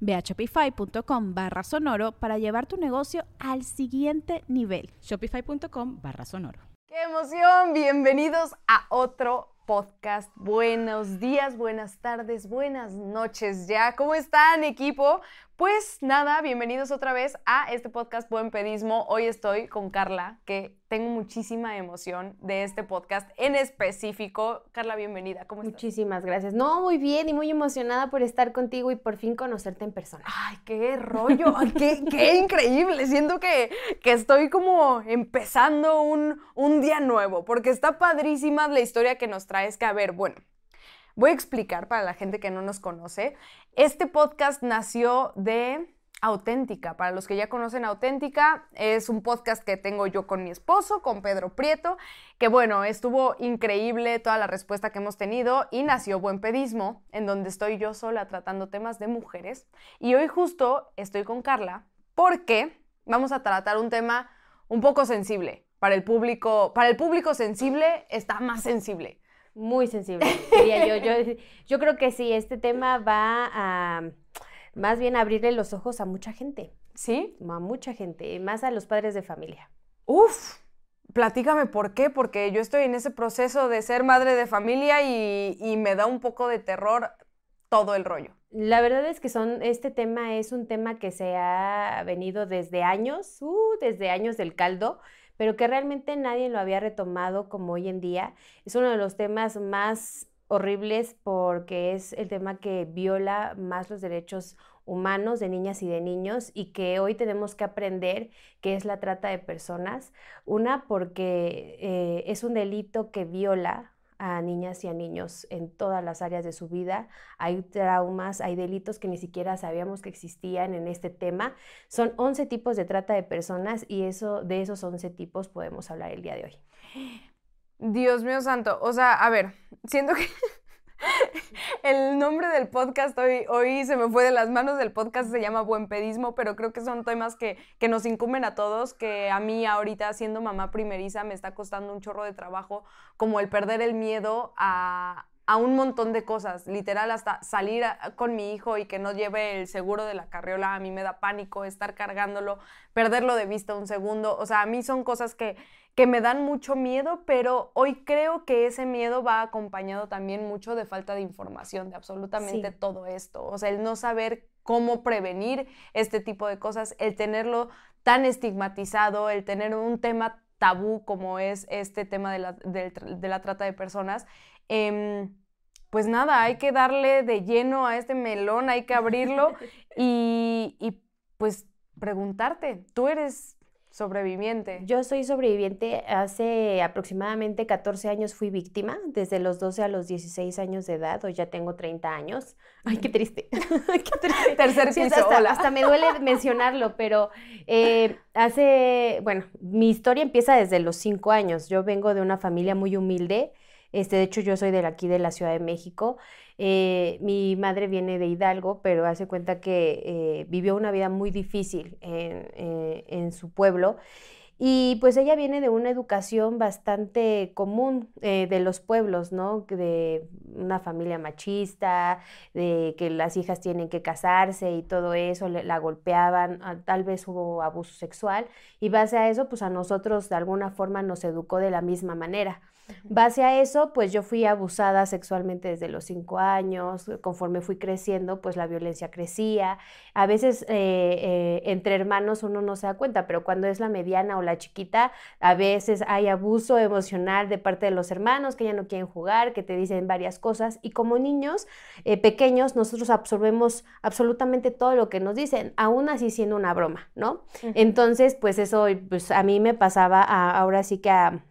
Ve a shopify.com barra sonoro para llevar tu negocio al siguiente nivel. Shopify.com barra sonoro. ¡Qué emoción! Bienvenidos a otro podcast. Buenos días, buenas tardes, buenas noches ya. ¿Cómo están, equipo? Pues nada, bienvenidos otra vez a este podcast Buen Pedismo. Hoy estoy con Carla, que tengo muchísima emoción de este podcast en específico. Carla, bienvenida. ¿Cómo estás? Muchísimas gracias. No, muy bien y muy emocionada por estar contigo y por fin conocerte en persona. Ay, qué rollo, qué, qué, increíble. Siento que, que estoy como empezando un, un día nuevo, porque está padrísima la historia que nos traes. Que a ver, bueno, Voy a explicar para la gente que no nos conoce. Este podcast nació de Auténtica. Para los que ya conocen Auténtica, es un podcast que tengo yo con mi esposo, con Pedro Prieto, que bueno, estuvo increíble toda la respuesta que hemos tenido y nació Buen Pedismo, en donde estoy yo sola tratando temas de mujeres. Y hoy justo estoy con Carla porque vamos a tratar un tema un poco sensible. Para el público, para el público sensible está más sensible muy sensible, diría yo. yo. Yo creo que sí, este tema va a más bien abrirle los ojos a mucha gente. ¿Sí? A mucha gente, más a los padres de familia. Uf, platícame por qué, porque yo estoy en ese proceso de ser madre de familia y, me da un poco de terror todo el rollo. La verdad es que son, este tema es un tema que se ha venido desde años, uh, desde años del caldo pero que realmente nadie lo había retomado como hoy en día. Es uno de los temas más horribles porque es el tema que viola más los derechos humanos de niñas y de niños y que hoy tenemos que aprender qué es la trata de personas. Una, porque eh, es un delito que viola a niñas y a niños en todas las áreas de su vida. Hay traumas, hay delitos que ni siquiera sabíamos que existían en este tema. Son 11 tipos de trata de personas y eso, de esos 11 tipos podemos hablar el día de hoy. Dios mío santo, o sea, a ver, siento que el nombre del podcast hoy, hoy se me fue de las manos, del podcast se llama Buen Pedismo, pero creo que son temas que, que nos incumben a todos, que a mí ahorita siendo mamá primeriza me está costando un chorro de trabajo, como el perder el miedo a, a un montón de cosas, literal hasta salir con mi hijo y que no lleve el seguro de la carriola, a mí me da pánico estar cargándolo, perderlo de vista un segundo, o sea, a mí son cosas que, que me dan mucho miedo, pero hoy creo que ese miedo va acompañado también mucho de falta de información de absolutamente todo esto, o sea, el no saber cómo prevenir este tipo de cosas, el tenerlo tan estigmatizado, el tener un tema tabú como es este tema de la, de la trata de personas, Em, pues nada, hay que darle de lleno a este melón, hay que abrirlo y, y pues preguntarte, tú eres sobreviviente. Yo soy sobreviviente. Hace aproximadamente 14 años fui víctima, desde los 12 a los 16 años de edad, hoy ya tengo 30 años. Ay, qué triste. qué triste. Tercer piso, hasta, hasta, me duele mencionarlo, pero eh, hace, bueno, mi historia empieza desde los 5 años. Yo vengo de una familia muy humilde. Este, de hecho, yo soy de aquí, de la Ciudad de México. Eh, mi madre viene de Hidalgo, pero hace cuenta que eh, vivió una vida muy difícil en, eh, en su pueblo. Y pues ella viene de una educación bastante común de los pueblos, ¿no? De una familia machista, de que las hijas tienen que casarse y todo eso, la golpeaban, ah, tal vez hubo abuso sexual. Y base a eso, pues a nosotros de alguna forma nos educó de la misma manera. Base a eso, pues yo fui abusada sexualmente desde los cinco años, conforme fui creciendo, pues la violencia crecía. A veces eh, eh, entre hermanos uno no se da cuenta, pero cuando es la mediana o la chiquita, a veces hay abuso emocional de parte de los hermanos que ya no quieren jugar, que te dicen varias cosas. Y como niños eh, pequeños, nosotros absorbemos absolutamente todo lo que nos dicen, aún así siendo una broma, ¿no? Entonces, pues eso, pues a mí me pasaba ahora sí que a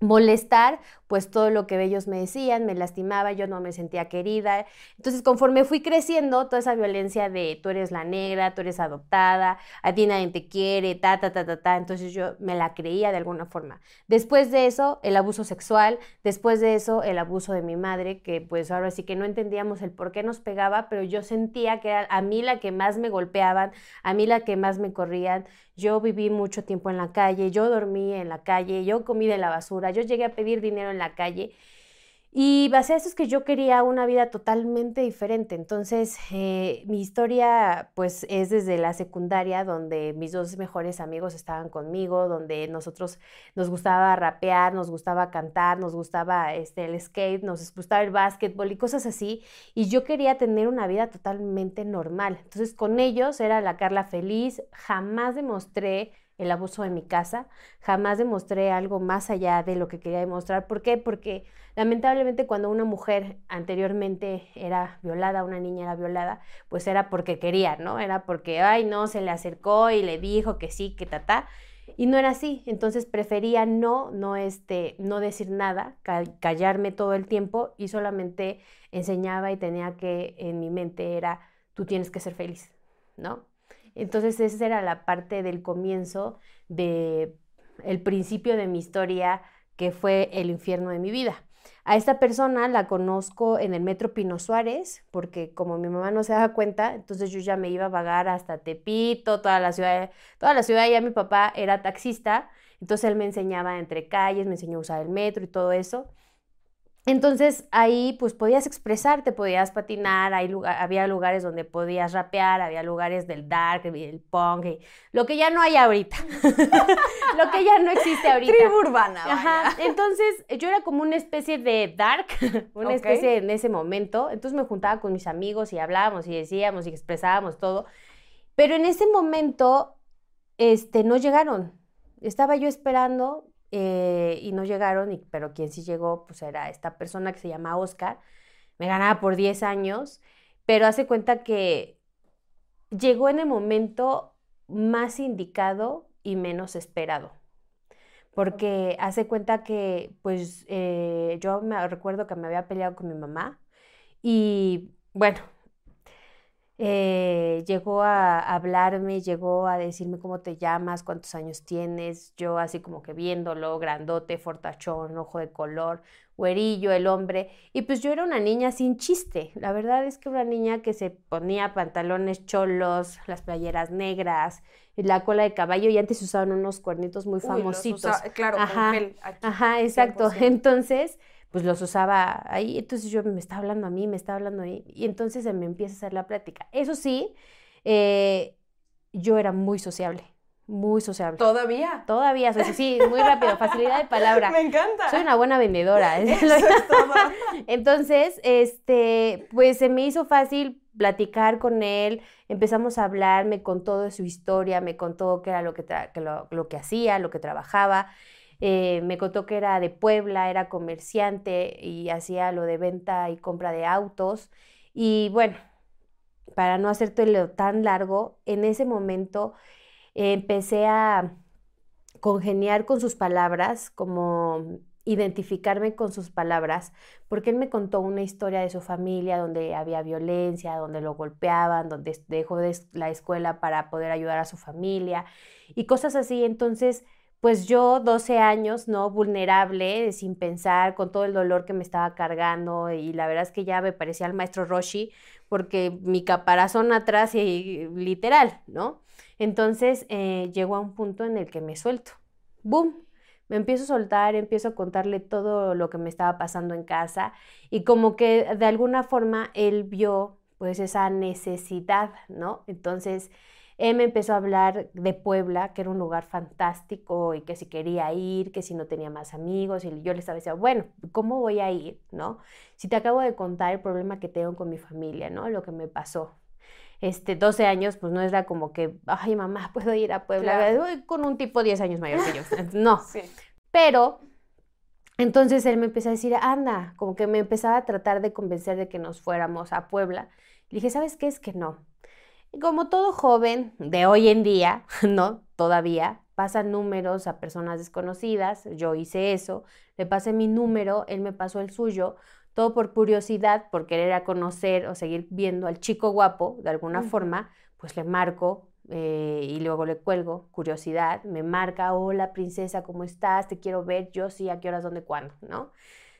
molestar, pues todo lo que ellos me decían, me lastimaba, yo no me sentía querida. Entonces, conforme fui creciendo, toda esa violencia de tú eres la negra, tú eres adoptada, a ti nadie te quiere, ta, ta, ta, ta, ta, entonces yo me la creía de alguna forma. Después de eso, el abuso sexual, después de eso, el abuso de mi madre, que pues ahora sí que no entendíamos el por qué nos pegaba, pero yo sentía que era a mí la que más me golpeaban, a mí la que más me corrían. Yo viví mucho tiempo en la calle, yo dormí en la calle, yo comí de la basura, yo llegué a pedir dinero en la calle. Y base a eso es que yo quería una vida totalmente diferente. Entonces, eh, mi historia pues es desde la secundaria, donde mis dos mejores amigos estaban conmigo, donde nosotros nos gustaba rapear, nos gustaba cantar, nos gustaba este, el skate, nos gustaba el básquetbol y cosas así. Y yo quería tener una vida totalmente normal. Entonces, con ellos era la Carla feliz, jamás demostré el abuso en mi casa. Jamás demostré algo más allá de lo que quería demostrar. ¿Por qué? Porque lamentablemente cuando una mujer anteriormente era violada, una niña era violada, pues era porque quería, ¿no? Era porque, ay, no, se le acercó y le dijo que sí, que ta, Y no era así, entonces prefería no, no, este, no decir nada, callarme todo el tiempo y solamente enseñaba y tenía que en mi mente era, tú tienes que ser feliz, ¿no? Entonces esa era la parte del comienzo de el principio de mi historia que fue el infierno de mi vida. A esta persona la conozco en el metro Pino Suárez, porque como mi mamá no se daba cuenta, entonces yo ya me iba a vagar hasta Tepito, toda la ciudad, toda la ciudad, ya mi papá era taxista, entonces él me enseñaba entre calles, me enseñó a usar el metro y todo eso. Entonces ahí pues podías expresarte, podías patinar, había lugares donde podías rapear, había lugares del dark, del punk, lo que ya no hay ahorita, lo que ya no existe ahorita. Tribu urbana. Ajá. Entonces yo era como una especie de dark, una especie en ese momento. Entonces me juntaba con mis amigos y hablábamos y decíamos y expresábamos todo. Pero en ese momento, este, no llegaron. Estaba yo esperando eh, y no llegaron, y, pero quien sí llegó, pues era esta persona que se llama Oscar, me ganaba por 10 años, pero hace cuenta que llegó en el momento más indicado y menos esperado. Porque hace cuenta que, pues, eh, yo me recuerdo que me había peleado con mi mamá y, bueno, eh, llegó a hablarme, llegó a decirme cómo te llamas, cuántos años tienes, yo así como que viéndolo, grandote, fortachón, ojo de color, güerillo, el hombre, y pues yo era una niña sin chiste, la verdad es que una niña que se ponía pantalones cholos, las playeras negras, la cola de caballo, y antes usaban unos cuernitos muy famositos. claro, ajá, ajá, exacto, entonces pues los usaba ahí. Entonces yo me estaba hablando a mí, me estaba hablando ahí. Y entonces se me empieza a hacer la plática. Eso sí, eh, yo era muy sociable. Muy sociable. ¿Todavía? Todavía, soy sí, muy rápido, facilidad de palabra. Me encanta. Soy una buena vendedora. Eso es todo. Entonces, este, pues se me hizo fácil platicar con él, empezamos a hablar, me contó de su historia, me contó qué era lo que, lo que hacía, lo que trabajaba. Eh, me contó que era de Puebla, era comerciante y hacía lo de venta y compra de autos. Y bueno, para no hacerte tan largo, en ese momento empecé a congeniar con sus palabras, como identificarme con sus palabras, porque él me contó una historia de su familia donde había violencia, donde lo golpeaban, donde dejó de la escuela para poder ayudar a su familia y cosas así. Entonces, pues yo 12 años, ¿no? Vulnerable, sin pensar, con todo el dolor que me estaba cargando y la verdad es que ya me parecía al maestro Roshi porque mi caparazón atrás y literal, ¿no? Entonces eh, llegó a un punto en el que me suelto. ¡Boom! Me empiezo a soltar, empiezo a contarle todo lo que me estaba pasando en casa y como que de alguna forma él vio pues esa necesidad, ¿no? Entonces él me empezó a hablar de Puebla, que era un lugar fantástico y que si quería ir, que si no tenía más amigos. Y yo le estaba diciendo, bueno, ¿cómo voy a ir? ¿No? Si te acabo de contar el problema que tengo con mi familia, ¿no? Lo que me pasó. este, 12 años, pues no era como que, ay, mamá, puedo ir a Puebla Claro. Voy con un tipo 10 años mayor que yo. No, Sí. pero entonces él me empezó a decir, anda, como que me empezaba a tratar de convencer de que nos fuéramos a Puebla. Le dije, ¿sabes qué? Es que no. Y como todo joven de hoy en día, ¿no? Todavía pasan números a personas desconocidas, yo hice eso, le pasé mi número, él me pasó el suyo, todo por curiosidad, por querer a conocer o seguir viendo al chico guapo de alguna forma, pues le marco eh, y luego le cuelgo, curiosidad, me marca, hola princesa, ¿cómo estás? Te quiero ver, yo sí, a qué horas, dónde, cuándo, ¿no?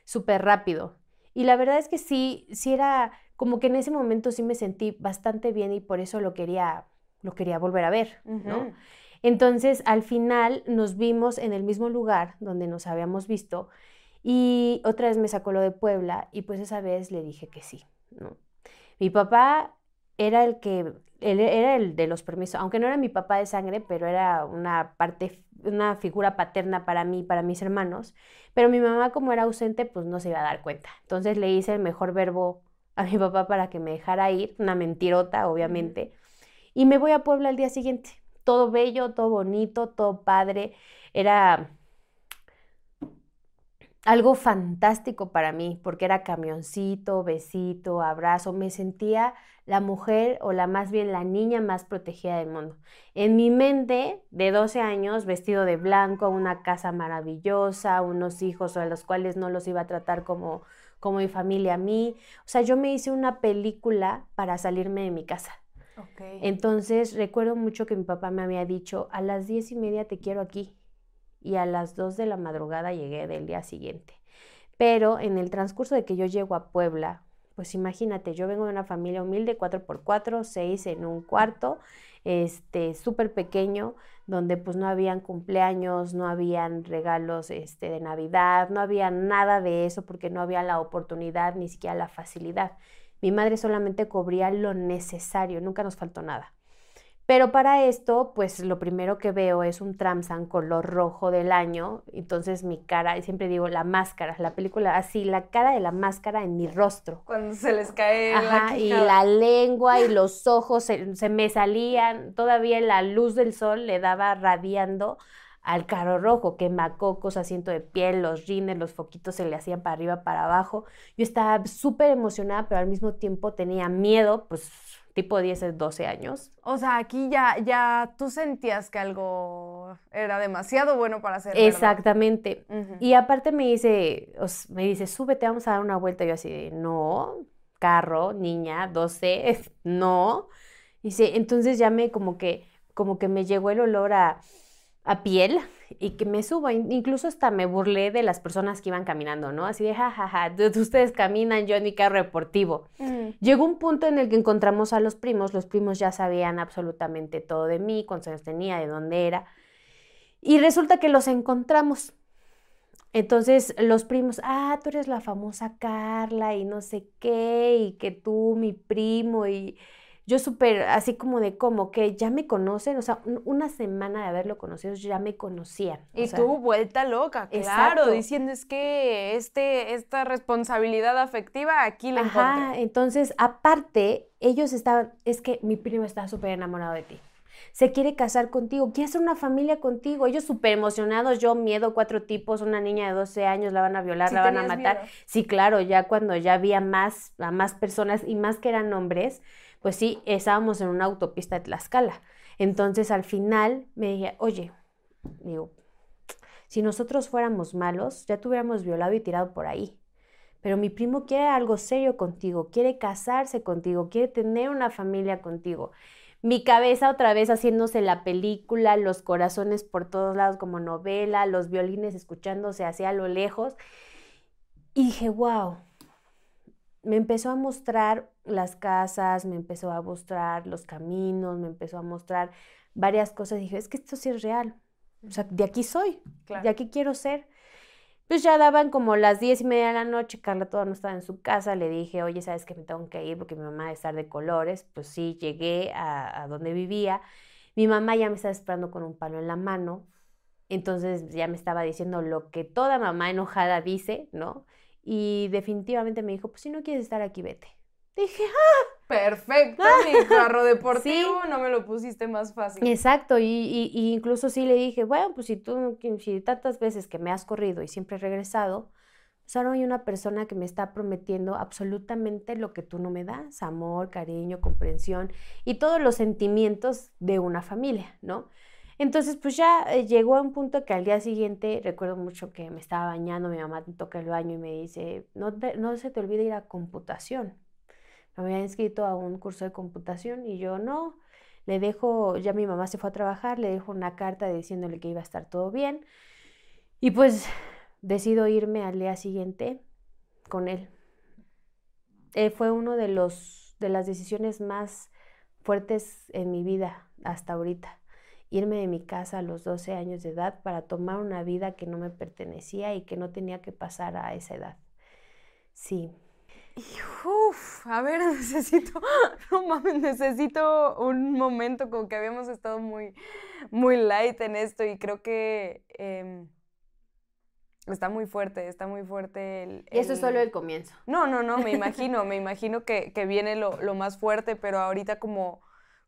Súper rápido. Y la verdad es que sí, sí era como que en ese momento sí me sentí bastante bien y por eso lo quería, lo quería volver a ver, ¿no? Entonces, al final nos vimos en el mismo lugar donde nos habíamos visto y otra vez me sacó lo de Puebla y pues esa vez le dije que sí, ¿no? Mi papá era el que, él era el de los permisos, aunque no era mi papá de sangre, pero era una parte, una figura paterna para mí, para mis hermanos, pero mi mamá como era ausente, pues no se iba a dar cuenta. Entonces le hice el mejor verbo a mi papá para que me dejara ir, una mentirota, obviamente, y me voy a Puebla al día siguiente todo bello, todo bonito, todo padre. Era algo fantástico para mí, porque era camioncito, besito, abrazo. Me sentía la mujer o la más bien la niña más protegida del mundo. En mi mente, de 12 años, vestido de blanco, una casa maravillosa, unos hijos a los cuales no los iba a tratar como, como mi familia a mí. O sea, yo me hice una película para salirme de mi casa. Entonces recuerdo mucho que mi papá me había dicho, a las diez y media te quiero aquí. Y a las dos de la madrugada llegué del día siguiente. Pero en el transcurso de que yo llego a Puebla, pues imagínate, yo vengo de una familia humilde, 4x4, 6 en un cuarto, este, súper pequeño, donde pues no habían cumpleaños, no habían regalos este, de Navidad, no había nada de eso porque no había la oportunidad ni siquiera la facilidad. Mi madre solamente cubría lo necesario, nunca nos faltó nada. Pero para esto, pues lo primero que veo es un Tramsan color rojo del año. Entonces mi cara, y siempre digo la máscara, la película, así, la cara de la máscara en mi rostro. Cuando se les cae la y la lengua y los ojos se, se me salían, todavía la luz del sol le daba radiando al carro rojo, quemacocos, asiento de piel, los rines, los foquitos se le hacían para arriba, para abajo. Yo estaba súper emocionada, pero al mismo tiempo tenía miedo, pues tipo 10, 12 años. O sea, aquí ya, ya tú sentías que algo era demasiado bueno para verdad. Exactamente. Y aparte me dice, os- me dice, súbete, vamos a dar una vuelta. Y yo así de, no, carro, niña, 12, no. Dice, entonces ya me como que, como que me llegó el olor a, a piel y que me subo. In- Incluso hasta me burlé de las personas que iban caminando, ¿no? Así de, jajaja, ustedes caminan, yo en mi carro deportivo. Mm. Llegó un punto en el que encontramos a los primos, los primos ya sabían absolutamente todo de mí, cuántos años tenía, de dónde era, y resulta que los encontramos. Entonces los primos, ah, tú eres la famosa Carla y no sé qué, y que tú, mi primo, y yo súper así como de como que ya me conocen, o sea, un- una semana de haberlo conocido ya me conocían. o Y sea, tú, vuelta loca, claro, Exacto. diciendo es que este, esta responsabilidad afectiva aquí la Ajá, encontré. entonces, aparte, ellos estaban, es que mi primo está súper enamorado de ti. Se quiere casar contigo, quiere hacer una familia contigo. Ellos súper emocionados, yo miedo, cuatro tipos, una niña de 12 años, la van a violar, Sí la van a matar. miedo. Sí, claro, ya cuando ya había más, a más personas y más que eran hombres, pues sí, estábamos en una autopista de Tlaxcala. Entonces, al final me dije, oye, digo, si nosotros fuéramos malos, ya te hubiéramos violado y tirado por ahí. Pero mi primo quiere algo serio contigo, quiere casarse contigo, quiere tener una familia contigo. Mi cabeza otra vez haciéndose la película, los corazones por todos lados como novela, los violines escuchándose hacia lo lejos. Y dije, wow. Me empezó a mostrar las casas, me empezó a mostrar los caminos, me empezó a mostrar varias cosas. dije, es que esto sí es real. O sea, de aquí soy, Claro. de aquí quiero ser. Pues ya daban como las diez y media de la noche, Carla todavía no estaba en su casa, le dije, oye, ¿sabes que me tengo que ir porque mi mamá debe estar de colores? Pues sí, llegué a, a donde vivía. Mi mamá ya me estaba esperando con un palo en la mano, entonces ya me estaba diciendo lo que toda mamá enojada dice, ¿no? Y definitivamente me dijo, pues si no quieres estar aquí, vete. Dije, ah, Perfecto, mi carro deportivo, no me lo pusiste más fácil. Exacto, y, y- y incluso sí le dije, bueno, pues si tú, si tantas veces que me has corrido y siempre he regresado, pues ahora hay una persona que me está prometiendo absolutamente lo que tú no me das, amor, cariño, comprensión y todos los sentimientos de una familia, ¿no? Entonces, pues ya eh, llegó a un punto que al día siguiente, recuerdo mucho que me estaba bañando, mi mamá toca el baño y me dice, no, no se te olvide ir a computación. Me había inscrito a un curso de computación y yo no, le dejo, ya mi mamá se fue a trabajar, le dejo una carta diciéndole que iba a estar todo bien y pues decido irme al día siguiente con él. Eh, fue uno de los de las decisiones más fuertes en mi vida hasta ahorita. Irme de mi casa a los 12 años de edad para tomar una vida que no me pertenecía y que no tenía que pasar a esa edad. Sí, Uf, a ver, necesito, no mames, necesito un momento como que habíamos estado muy, muy light en esto y creo que em, está muy fuerte, está muy fuerte el... y eso es solo el comienzo. No, no, no, me imagino, me imagino que, que viene lo, lo más fuerte, pero ahorita como,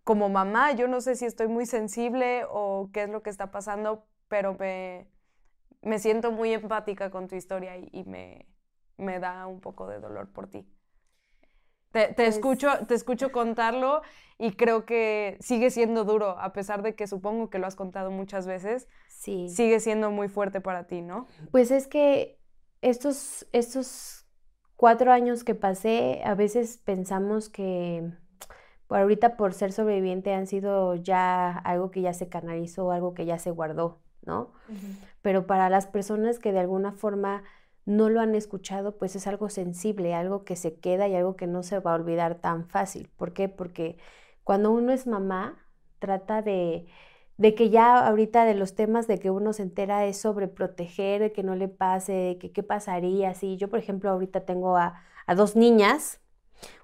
como mamá, yo no sé si estoy muy sensible o qué es lo que está pasando, pero me, me siento muy empática con tu historia y, y me, me da un poco de dolor por ti. Te, te Pues- escucho, te escucho contarlo y creo que sigue siendo duro, a pesar de que supongo que lo has contado muchas veces, Sí. sigue siendo muy fuerte para ti, ¿no? Pues es que estos, estos cuatro años que pasé, a veces pensamos que por ahorita por ser sobreviviente han sido ya algo que ya se canalizó, algo que ya se guardó, ¿no? Pero para las personas que de alguna forma no lo han escuchado, pues es algo sensible, algo que se queda y algo que no se va a olvidar tan fácil. ¿Por qué? Porque cuando uno es mamá, trata de, de que ya ahorita de los temas de que uno se entera es sobre proteger, de que no le pase, de que qué pasaría si yo, por ejemplo, ahorita tengo a, a dos niñas,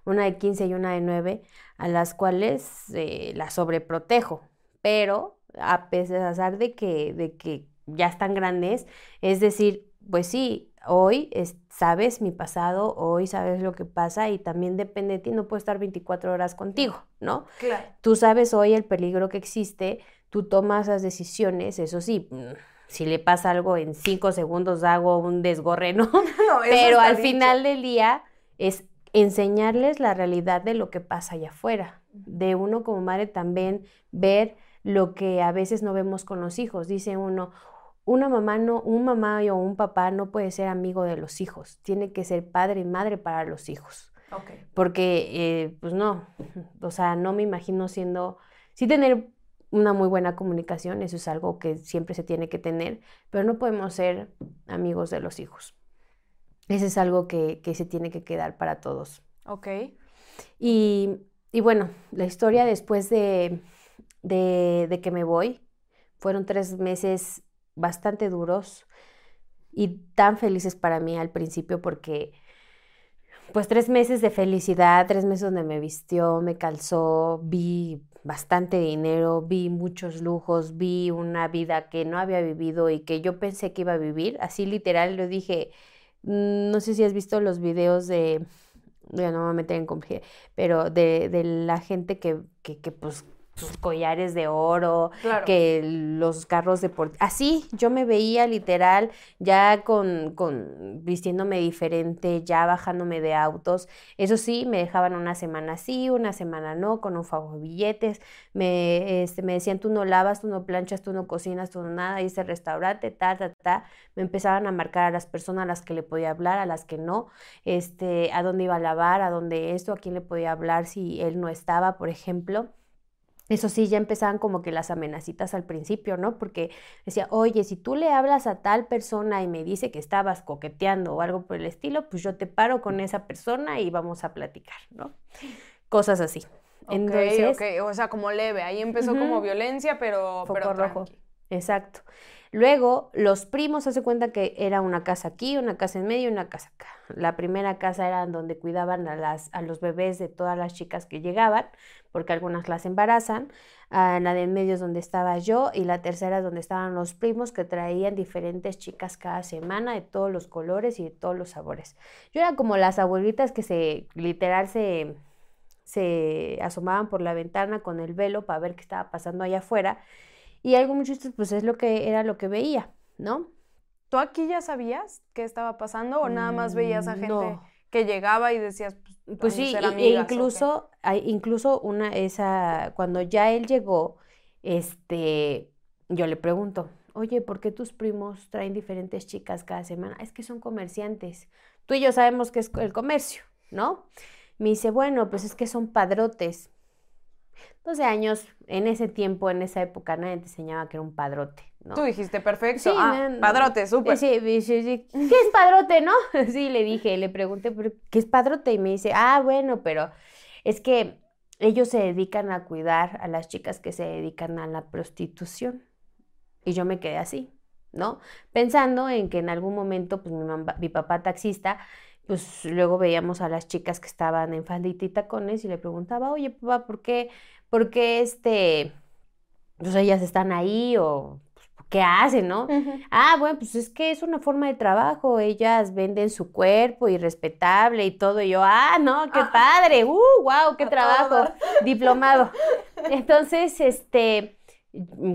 una de 15 y una de 9, a las cuales eh, las sobreprotejo, pero a pesar de que, de que ya están grandes, es decir, pues sí, hoy es- sabes mi pasado, hoy sabes lo que pasa y también depende de ti, no puedo estar 24 horas contigo, ¿no? Claro. Tú sabes hoy el peligro que existe, tú tomas las decisiones, eso sí, mm, si le pasa algo en cinco segundos hago un desgorre, ¿no? No, eso Pero al dicho. final del día es enseñarles la realidad de lo que pasa allá afuera, de uno como madre también ver lo que a veces no vemos con los hijos. Dice uno, una mamá no, un mamá o un papá no puede ser amigo de los hijos, tiene que ser padre y madre para los hijos. Porque, eh, pues no, o sea, no me imagino siendo, sí tener una muy buena comunicación, eso es algo que siempre se tiene que tener, pero no podemos ser amigos de los hijos. Ese es algo que, que se tiene que quedar para todos. Ok. Y, y bueno, la historia después de, de, de que me voy, fueron tres meses bastante duros y tan felices para mí al principio porque pues tres meses de felicidad, tres meses donde me vistió, me calzó, vi bastante dinero, vi muchos lujos, vi una vida que no había vivido y que yo pensé que iba a vivir. Así literal, lo dije, no sé si has visto los videos de, ya no me voy a meter en complejidad, pero de, de la gente que, que, que, pues sus collares de oro, Claro. que los carros deportivos. Así yo me veía literal ya con, con vistiéndome diferente, ya bajándome de autos. Eso sí, me dejaban una semana sí, una semana no, con un fajo de billetes. Me, este, me decían, tú no lavas, tú no planchas, tú no cocinas, tú no nada, ese restaurante, ta, ta, ta. Me empezaban a marcar a las personas a las que le podía hablar, a las que no, este, a dónde iba a lavar, a dónde esto, a quién le podía hablar si él no estaba, por ejemplo. Eso sí, ya empezaban como que las amenacitas al principio, ¿no? Porque decía, oye, si tú le hablas a tal persona y me dice que estabas coqueteando o algo por el estilo, pues yo te paro con esa persona y vamos a platicar, ¿no? Cosas así. Ok, Entonces, ok, o sea, como leve. Ahí empezó como violencia, pero, foco pero rojo. Exacto. Luego, los primos, hace cuenta que era una casa aquí, una casa en medio y una casa acá. La primera casa era donde cuidaban a, las, a los bebés de todas las chicas que llegaban, porque algunas las embarazan. Ah, la de en medio es donde estaba yo y la tercera es donde estaban los primos que traían diferentes chicas cada semana de todos los colores y de todos los sabores. Yo era como las abuelitas que se, literal, se, se asomaban por la ventana con el velo para ver qué estaba pasando allá afuera. Y algo muy chistoso, pues es lo que era lo que veía, ¿no? ¿Tú aquí ya sabías qué estaba pasando o nada más veías a Mm, gente no. que llegaba y decías, pues, Pues sí, ser e incluso, hay- incluso una, esa, cuando ya él llegó, este, yo le pregunto, oye, ¿por qué tus primos traen diferentes chicas cada semana? Es que son comerciantes. Tú y yo sabemos que es el comercio, ¿no? Me dice, bueno, pues es que son padrotes. 12 años, en ese tiempo, en esa época, nadie te enseñaba que era un padrote, ¿no? Tú dijiste, perfecto. Sí, ah, no, padrote, súper. Sí, sí, sí. ¿Qué es padrote, no? Sí, le dije, le pregunté, "¿Pero ¿qué es padrote? Y me dice, ah, bueno, pero es que ellos se dedican a cuidar a las chicas que se dedican a la prostitución. Y yo me quedé así, ¿no? Pensando en que en algún momento, pues mi, mamá- mi papá taxista, pues luego veíamos a las chicas que estaban en faldita y tacones y le preguntaba, oye, papá, ¿por qué, por qué este, pues ellas están ahí o pues, qué hacen, ¿no? Ah, bueno, pues es que es una forma de trabajo. Ellas venden su cuerpo y respetable y todo. Y yo, ah, no, qué padre. Uh, wow, qué trabajo. Diplomado. Entonces, este,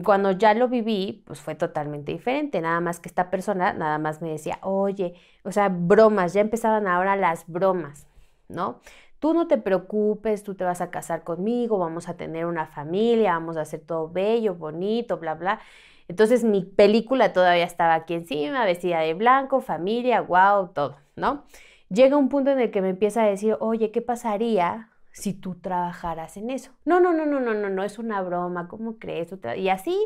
cuando ya lo viví, pues fue totalmente diferente. Nada más que esta persona nada más me decía, oye, o sea, bromas, ya empezaban ahora las bromas, ¿no? Tú no te preocupes, tú te vas a casar conmigo, vamos a tener una familia, vamos a hacer todo bello, bonito, bla, bla. Entonces mi película todavía estaba aquí encima, vestida de blanco, familia, wow, todo, ¿no? Llega un punto en el que me empieza a decir, oye, ¿qué pasaría si tú trabajaras en eso? No, no, no, no, no, no, no, es una broma, ¿cómo crees? Tú tra-?" Y así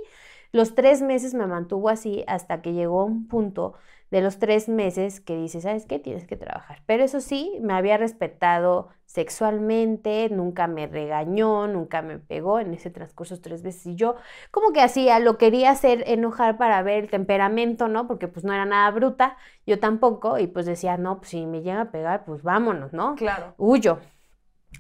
los tres meses me mantuvo así hasta que llegó un punto de los tres meses que dice, ¿sabes qué? Tienes que trabajar. Pero eso sí, me había respetado sexualmente, nunca me regañó, nunca me pegó en ese transcurso tres veces. Y yo como que hacía, lo quería hacer enojar para ver el temperamento, ¿no? Porque pues no era nada bruta, yo tampoco, y pues decía, no, pues si me llega a pegar, pues vámonos, ¿no? Claro. huyo.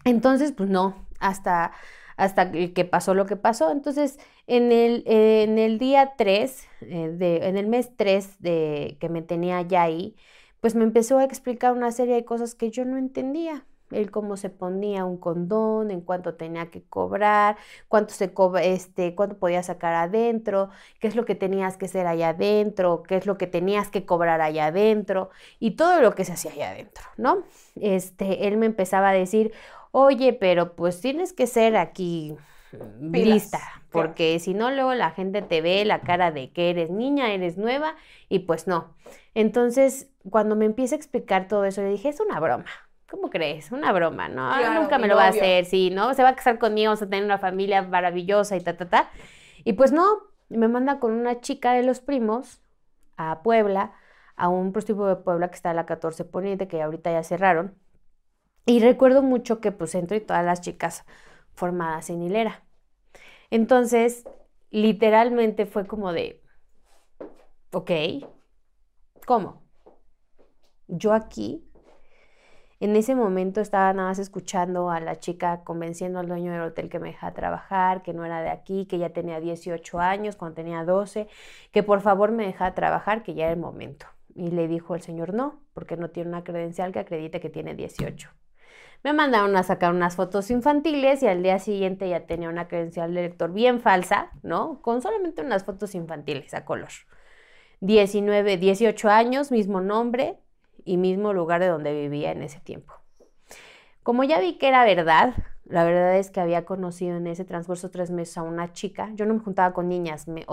Entonces, pues no, hasta, hasta que pasó lo que pasó. Entonces, en el, en el día 3, eh, de, en el mes 3 de, que me tenía ya ahí, pues me empezó a explicar una serie de cosas que yo no entendía. El cómo se ponía un condón, en cuánto tenía que cobrar, cuánto se cobra, este, cuánto podía sacar adentro, qué es lo que tenías que hacer allá adentro, qué es lo que tenías que cobrar allá adentro y todo lo que se hacía allá adentro, ¿no? Este, él me empezaba a decir, oye, pero pues tienes que ser aquí mm, Pilas, lista, claro. porque si no, luego la gente te ve la cara de que eres niña, eres nueva, y pues no. Entonces, cuando me empieza a explicar todo eso, le dije, es una broma. ¿Cómo crees? Una broma, ¿no? Ah, Claro, Nunca me lo va a hacer, sí, ¿no? Se va a casar conmigo, vamos a tener una familia maravillosa y ta, ta, ta. Y pues no, me manda con una chica de los primos a Puebla, a un prostíbulo de Puebla que está a la 14 Poniente, que ahorita ya cerraron. Y recuerdo mucho que pues entro y todas las chicas formadas en hilera. Entonces, literalmente fue como de, ok, ¿cómo? Yo aquí, en ese momento estaba nada más escuchando a la chica convenciendo al dueño del hotel que me dejara trabajar, que no era de aquí, que ya tenía 18 años, cuando tenía 12, que por favor me dejara trabajar, que ya era el momento. Y le dijo el señor no, porque no tiene una credencial que acredite que tiene 18. Me mandaron a sacar unas fotos infantiles y al día siguiente ya tenía una credencial de lector bien falsa, ¿no? Con solamente unas fotos infantiles a color. 19, 18 años, mismo nombre y mismo lugar de donde vivía en ese tiempo. Como ya vi que era verdad, la verdad es que había conocido en ese transcurso tres meses a una chica. Yo no me juntaba con niñas, me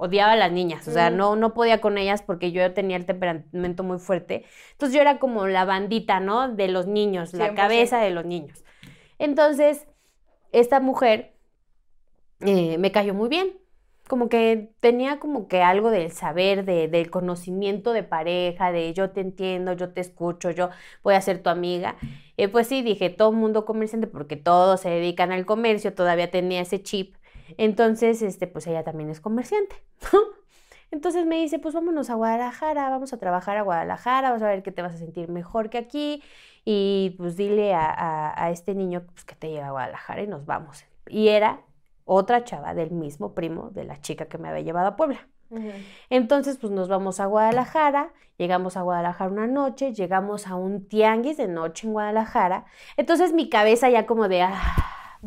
odiaba a las niñas, o sea, Mm. no, no podía con ellas porque yo tenía el temperamento muy fuerte. Entonces yo era como la bandita, ¿no? De los niños, la 100%. cabeza de los niños. Entonces, esta mujer eh, me cayó muy bien. Como que tenía como que algo del saber, de, del conocimiento de pareja, de yo te entiendo, yo te escucho, yo voy a ser tu amiga. Eh, pues sí, dije, todo mundo comerciante, porque todos se dedican al comercio, todavía tenía ese chip. Entonces, este, pues ella también es comerciante. Entonces me dice, pues vámonos a Guadalajara, vamos a trabajar a Guadalajara, vas a ver que te vas a sentir mejor que aquí y pues dile a, a- a este niño pues, que te lleve a Guadalajara y nos vamos. Y era otra chava del mismo primo de la chica que me había llevado a Puebla. Entonces, pues nos vamos a Guadalajara, llegamos a Guadalajara una noche, llegamos a un tianguis de noche en Guadalajara. Entonces mi cabeza ya como de, ah,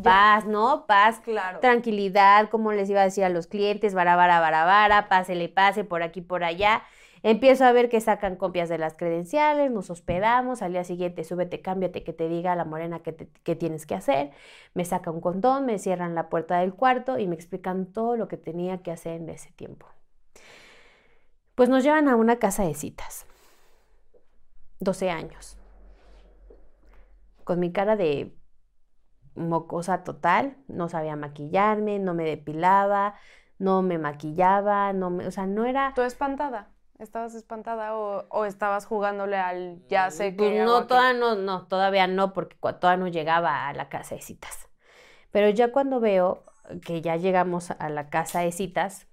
paz, ¿no? Paz, Claro. tranquilidad, como les iba a decir a los clientes, vara, vara, vara, vara, pásele, pase por aquí, por allá. Empiezo a ver que sacan copias de las credenciales, nos hospedamos, al día siguiente súbete, cámbiate, que te diga la morena qué, te- qué tienes que hacer. Me saca un condón, me cierran la puerta del cuarto y me explican todo lo que tenía que hacer en ese tiempo. Pues nos llevan a una casa de citas. 12 años. Con mi cara de mocosa total, no sabía maquillarme, no me depilaba, no me maquillaba, no me, o sea, no era ¿Tú espantada? ¿Estabas espantada o, o estabas jugándole al ya sé Pues que no, aquí"? todavía no, no, todavía no, porque todavía no llegaba a la casa de citas. Pero ya cuando veo que ya llegamos a la casa de citas,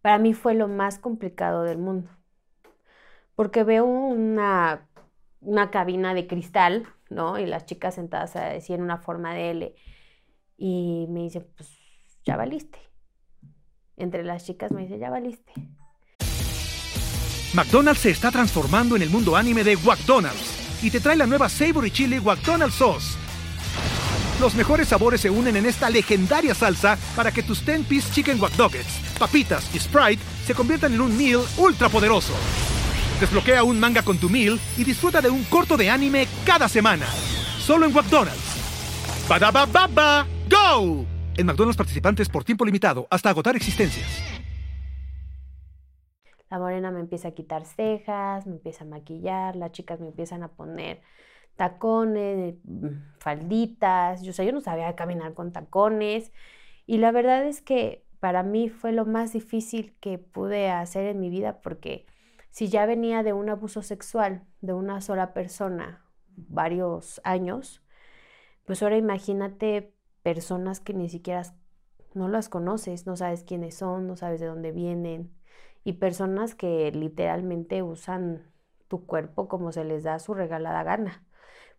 para mí fue lo más complicado del mundo. Porque veo una, una cabina de cristal, ¿no? Y las chicas sentadas así en una forma de L. Y me dicen, pues ya valiste. Entre las chicas me dice, ya valiste. McDonald's se está transformando en el mundo anime de McDonald's y te trae la nueva Savory Chili McDonald's Sauce. Los mejores sabores se unen en esta legendaria salsa para que tus 10-piece chicken wack papitas y Sprite se conviertan en un meal ultra poderoso. Desbloquea un manga con tu meal y disfruta de un corto de anime cada semana. Solo en McDonald's. Badaba baba, go! En McDonald's participantes por tiempo limitado hasta agotar existencias. La morena me empieza a quitar cejas, me empieza a maquillar, las chicas me empiezan a poner tacones, mm, falditas. Yo, o yo no sabía caminar con tacones. Y la verdad es que para mí fue lo más difícil que pude hacer en mi vida porque si ya venía de un abuso sexual de una sola persona varios años, pues ahora imagínate personas que ni siquiera no las conoces, no sabes quiénes son, no sabes de dónde vienen y personas que literalmente usan tu cuerpo como se les da su regalada gana.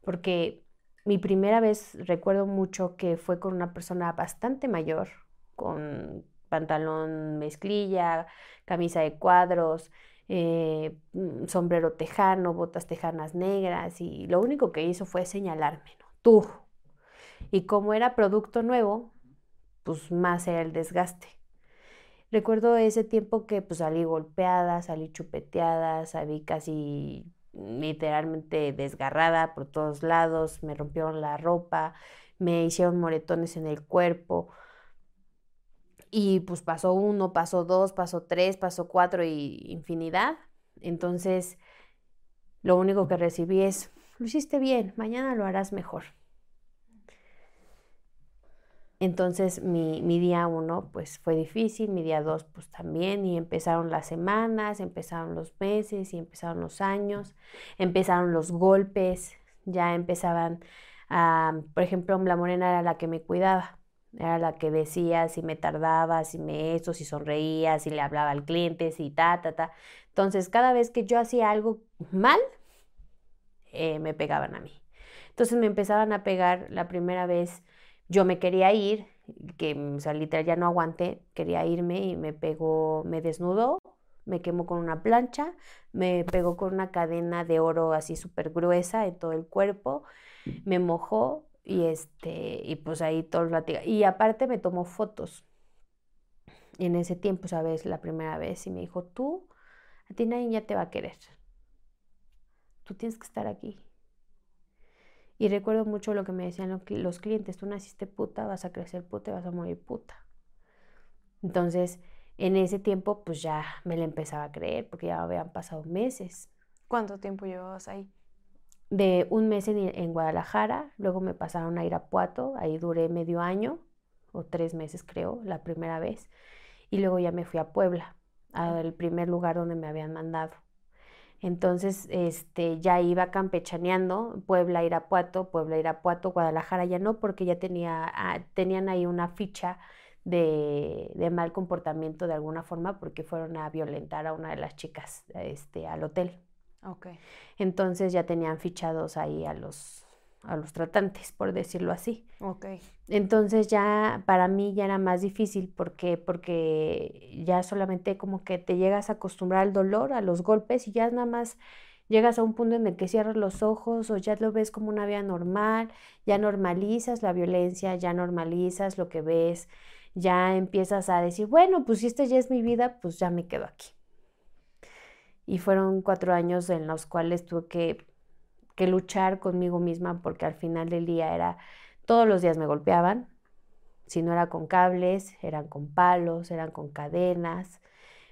Porque mi primera vez recuerdo mucho que fue con una persona bastante mayor, con pantalón mezclilla, camisa de cuadros, eh, mm, sombrero tejano, botas tejanas negras y lo único que hizo fue señalarme, ¿no? Tú. Y como era producto nuevo, pues más era el desgaste. Recuerdo ese tiempo que pues salí golpeada, salí chupeteada, salí casi literalmente desgarrada por todos lados, me rompieron la ropa, me hicieron moretones en el cuerpo. Y pues pasó uno, pasó dos, pasó tres, pasó cuatro y infinidad. Entonces, lo único que recibí es, lo hiciste bien, mañana lo harás mejor. Entonces mi, mi día uno pues fue difícil, mi día dos pues también y empezaron las semanas, empezaron los meses y empezaron los años, empezaron los golpes, ya empezaban por ejemplo, la morena era la que me cuidaba, era la que decía si me tardaba, si me eso, si sonreía, si le hablaba al cliente, si ta, ta, ta. Entonces cada vez que yo hacía algo mal, eh, me pegaban a mí. Entonces me empezaban a pegar la primera vez yo me quería ir, que o sea, literal ya no aguanté, quería irme y me pegó, me desnudó, me quemó con una plancha, me pegó con una cadena de oro así súper gruesa en todo el cuerpo, me mojó y este, y pues ahí todo el rato. Y aparte me tomó fotos en ese tiempo, ¿sabes? La primera vez y me dijo, tú, a ti nadie ya te va a querer. Tú tienes que estar aquí. Y recuerdo mucho lo que me decían lo- los clientes, tú naciste puta, vas a crecer puta y vas a morir puta. Entonces, en ese tiempo, pues ya me la empezaba a creer, porque ya habían pasado meses. ¿Cuánto tiempo llevabas ahí? De un mes en, en Guadalajara, luego me pasaron a Irapuato, ahí duré medio año, o tres meses creo, la primera vez. Y luego ya me fui a Puebla, al primer lugar donde me habían mandado. Entonces, este, ya iba campechaneando, Puebla, Irapuato, Puebla, Irapuato, Guadalajara ya no, porque ya tenía, ah, tenían ahí una ficha de, de mal comportamiento de alguna forma, porque fueron a violentar a una de las chicas este, al hotel. Ok. Entonces ya tenían fichados ahí a los, a los tratantes, por decirlo así. Ok. Entonces ya para mí ya era más difícil porque, porque ya solamente como que te llegas a acostumbrar al dolor, a los golpes y ya nada más llegas a un punto en el que cierras los ojos o ya lo ves como una vida normal, ya normalizas la violencia, ya normalizas lo que ves, ya empiezas a decir, bueno, pues si esta ya es mi vida, pues ya me quedo aquí. Y fueron cuatro años en los cuales tuve que, luchar conmigo misma porque al final del día era, todos los días me golpeaban, si no era con cables, eran con palos, eran con cadenas,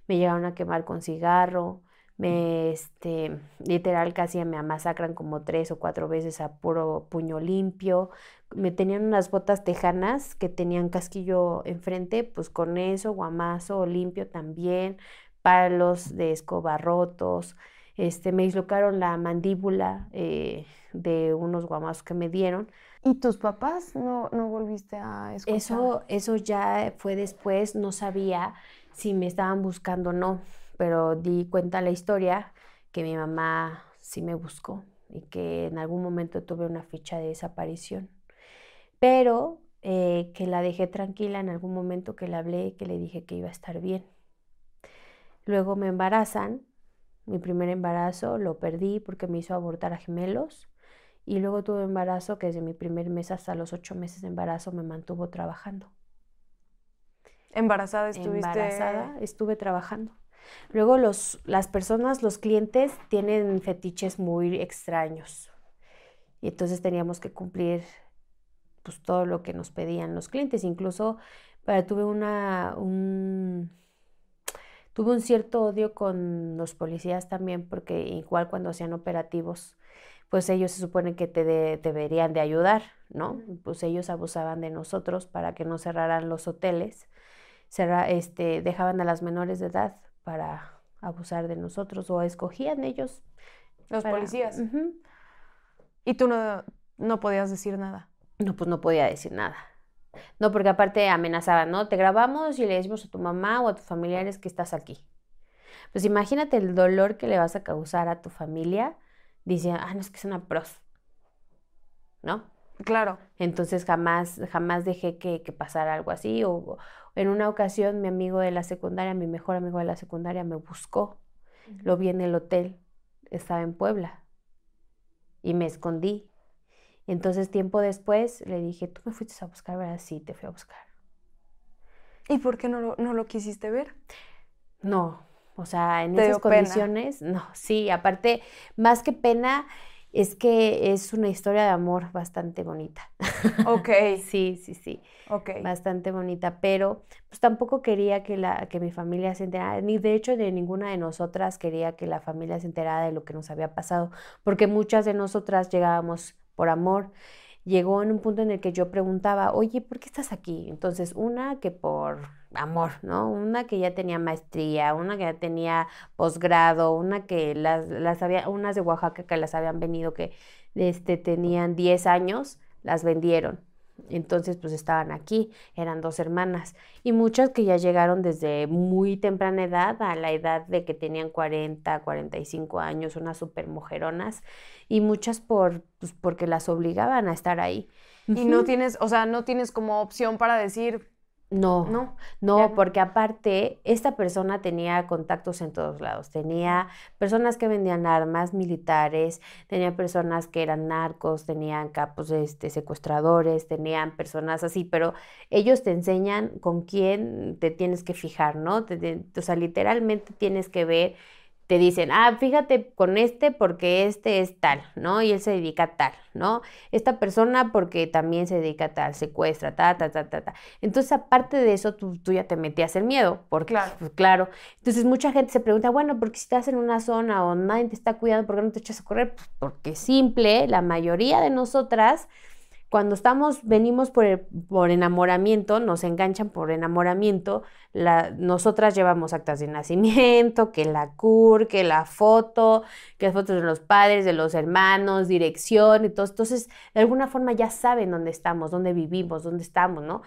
me llegaron a quemar con cigarro, me, este, literal casi me masacran como tres o cuatro veces a puro puño limpio. Me tenían unas botas tejanas que tenían casquillo enfrente, pues con eso, guamazo limpio también, palos de escoba rotos. Este, me dislocaron la mandíbula eh, de unos guamazos que me dieron. ¿Y tus papás no, no volviste a escuchar? Eso, eso ya fue después, no sabía si me estaban buscando o no pero di cuenta la historia que mi mamá sí me buscó y que en algún momento tuve una ficha de desaparición. Pero eh, que la dejé tranquila en algún momento que le hablé, que le dije que iba a estar bien. Luego me embarazan, mi primer embarazo lo perdí porque me hizo abortar a gemelos y luego tuve embarazo que desde mi primer mes hasta los ocho meses de embarazo me mantuvo trabajando. ¿Embarazada estuviste? Embarazada estuve trabajando. Luego los, las personas, los clientes tienen fetiches muy extraños y entonces teníamos que cumplir pues todo lo que nos pedían los clientes. Incluso para, tuve una un, tuve un cierto odio con los policías también porque igual cuando hacían operativos pues ellos se supone que te deberían de ayudar, ¿no? Pues ellos abusaban de nosotros para que no cerraran los hoteles, este, dejaban a las menores de edad para abusar de nosotros o escogían ellos. Los policías. Y tú no, no podías decir nada. No, pues no podía decir nada. No, porque aparte amenazaban, ¿no? Te grabamos y le decimos a tu mamá o a tus familiares que estás aquí. Pues imagínate el dolor que le vas a causar a tu familia diciendo, ah, no es que es una pros. ¿No? Claro. Entonces jamás, jamás dejé que, que pasara algo así. O, en una ocasión mi amigo de la secundaria, mi mejor amigo de la secundaria, me buscó. Lo vi en el hotel, estaba en Puebla. Y me escondí. Entonces tiempo después le dije, ¿tú me fuiste a buscar? ¿Verdad? Sí, te fui a buscar. ¿Y por qué no lo, no lo quisiste ver? No, o sea, en esas condiciones, no, sí, aparte, más que pena, es que es una historia de amor bastante bonita. Ok. sí, sí, sí. Ok. Bastante bonita, pero pues tampoco quería que, la, que mi familia se enterara, ni de hecho de ninguna de nosotras quería que la familia se enterara de lo que nos había pasado, porque muchas de nosotras llegábamos por amor llegó en un punto en el que yo preguntaba, oye, ¿por qué estás aquí? Entonces, una que por amor, ¿no? Una que ya tenía maestría, una que ya tenía posgrado, una que las, las había, unas de Oaxaca que las habían venido que este, tenían 10 años, las vendieron. Entonces, pues estaban aquí, eran dos hermanas y muchas que ya llegaron desde muy temprana edad a la edad de que tenían 40, 45 años, unas super mujeronas y muchas por, pues, porque las obligaban a estar ahí. Y no tienes, o sea, no tienes como opción para decir, no, no, no, porque aparte esta persona tenía contactos en todos lados. Tenía personas que vendían armas militares, tenía personas que eran narcos, tenían capos este, secuestradores, tenían personas así, pero ellos te enseñan con quién te tienes que fijar, ¿no? o sea, literalmente tienes que ver te dicen, ah, fíjate con este porque este es tal, ¿no? Y él se dedica a tal, ¿no? Esta persona porque también se dedica a tal, secuestra, ta, ta, ta, ta, ta. Entonces, aparte de eso, tú, tú ya te metías el miedo, porque, claro. Pues, claro. Entonces, mucha gente se pregunta, bueno, ¿por qué si estás en una zona o nadie te está cuidando, por qué no te echas a correr? Pues porque simple, la mayoría de nosotras cuando estamos, venimos por, por enamoramiento, nos enganchan por enamoramiento, nosotras llevamos actas de nacimiento, que la CUR, que la foto, que las fotos de los padres, de los hermanos, dirección y todo. Entonces, de alguna forma ya saben dónde estamos, dónde vivimos, dónde estamos, ¿no?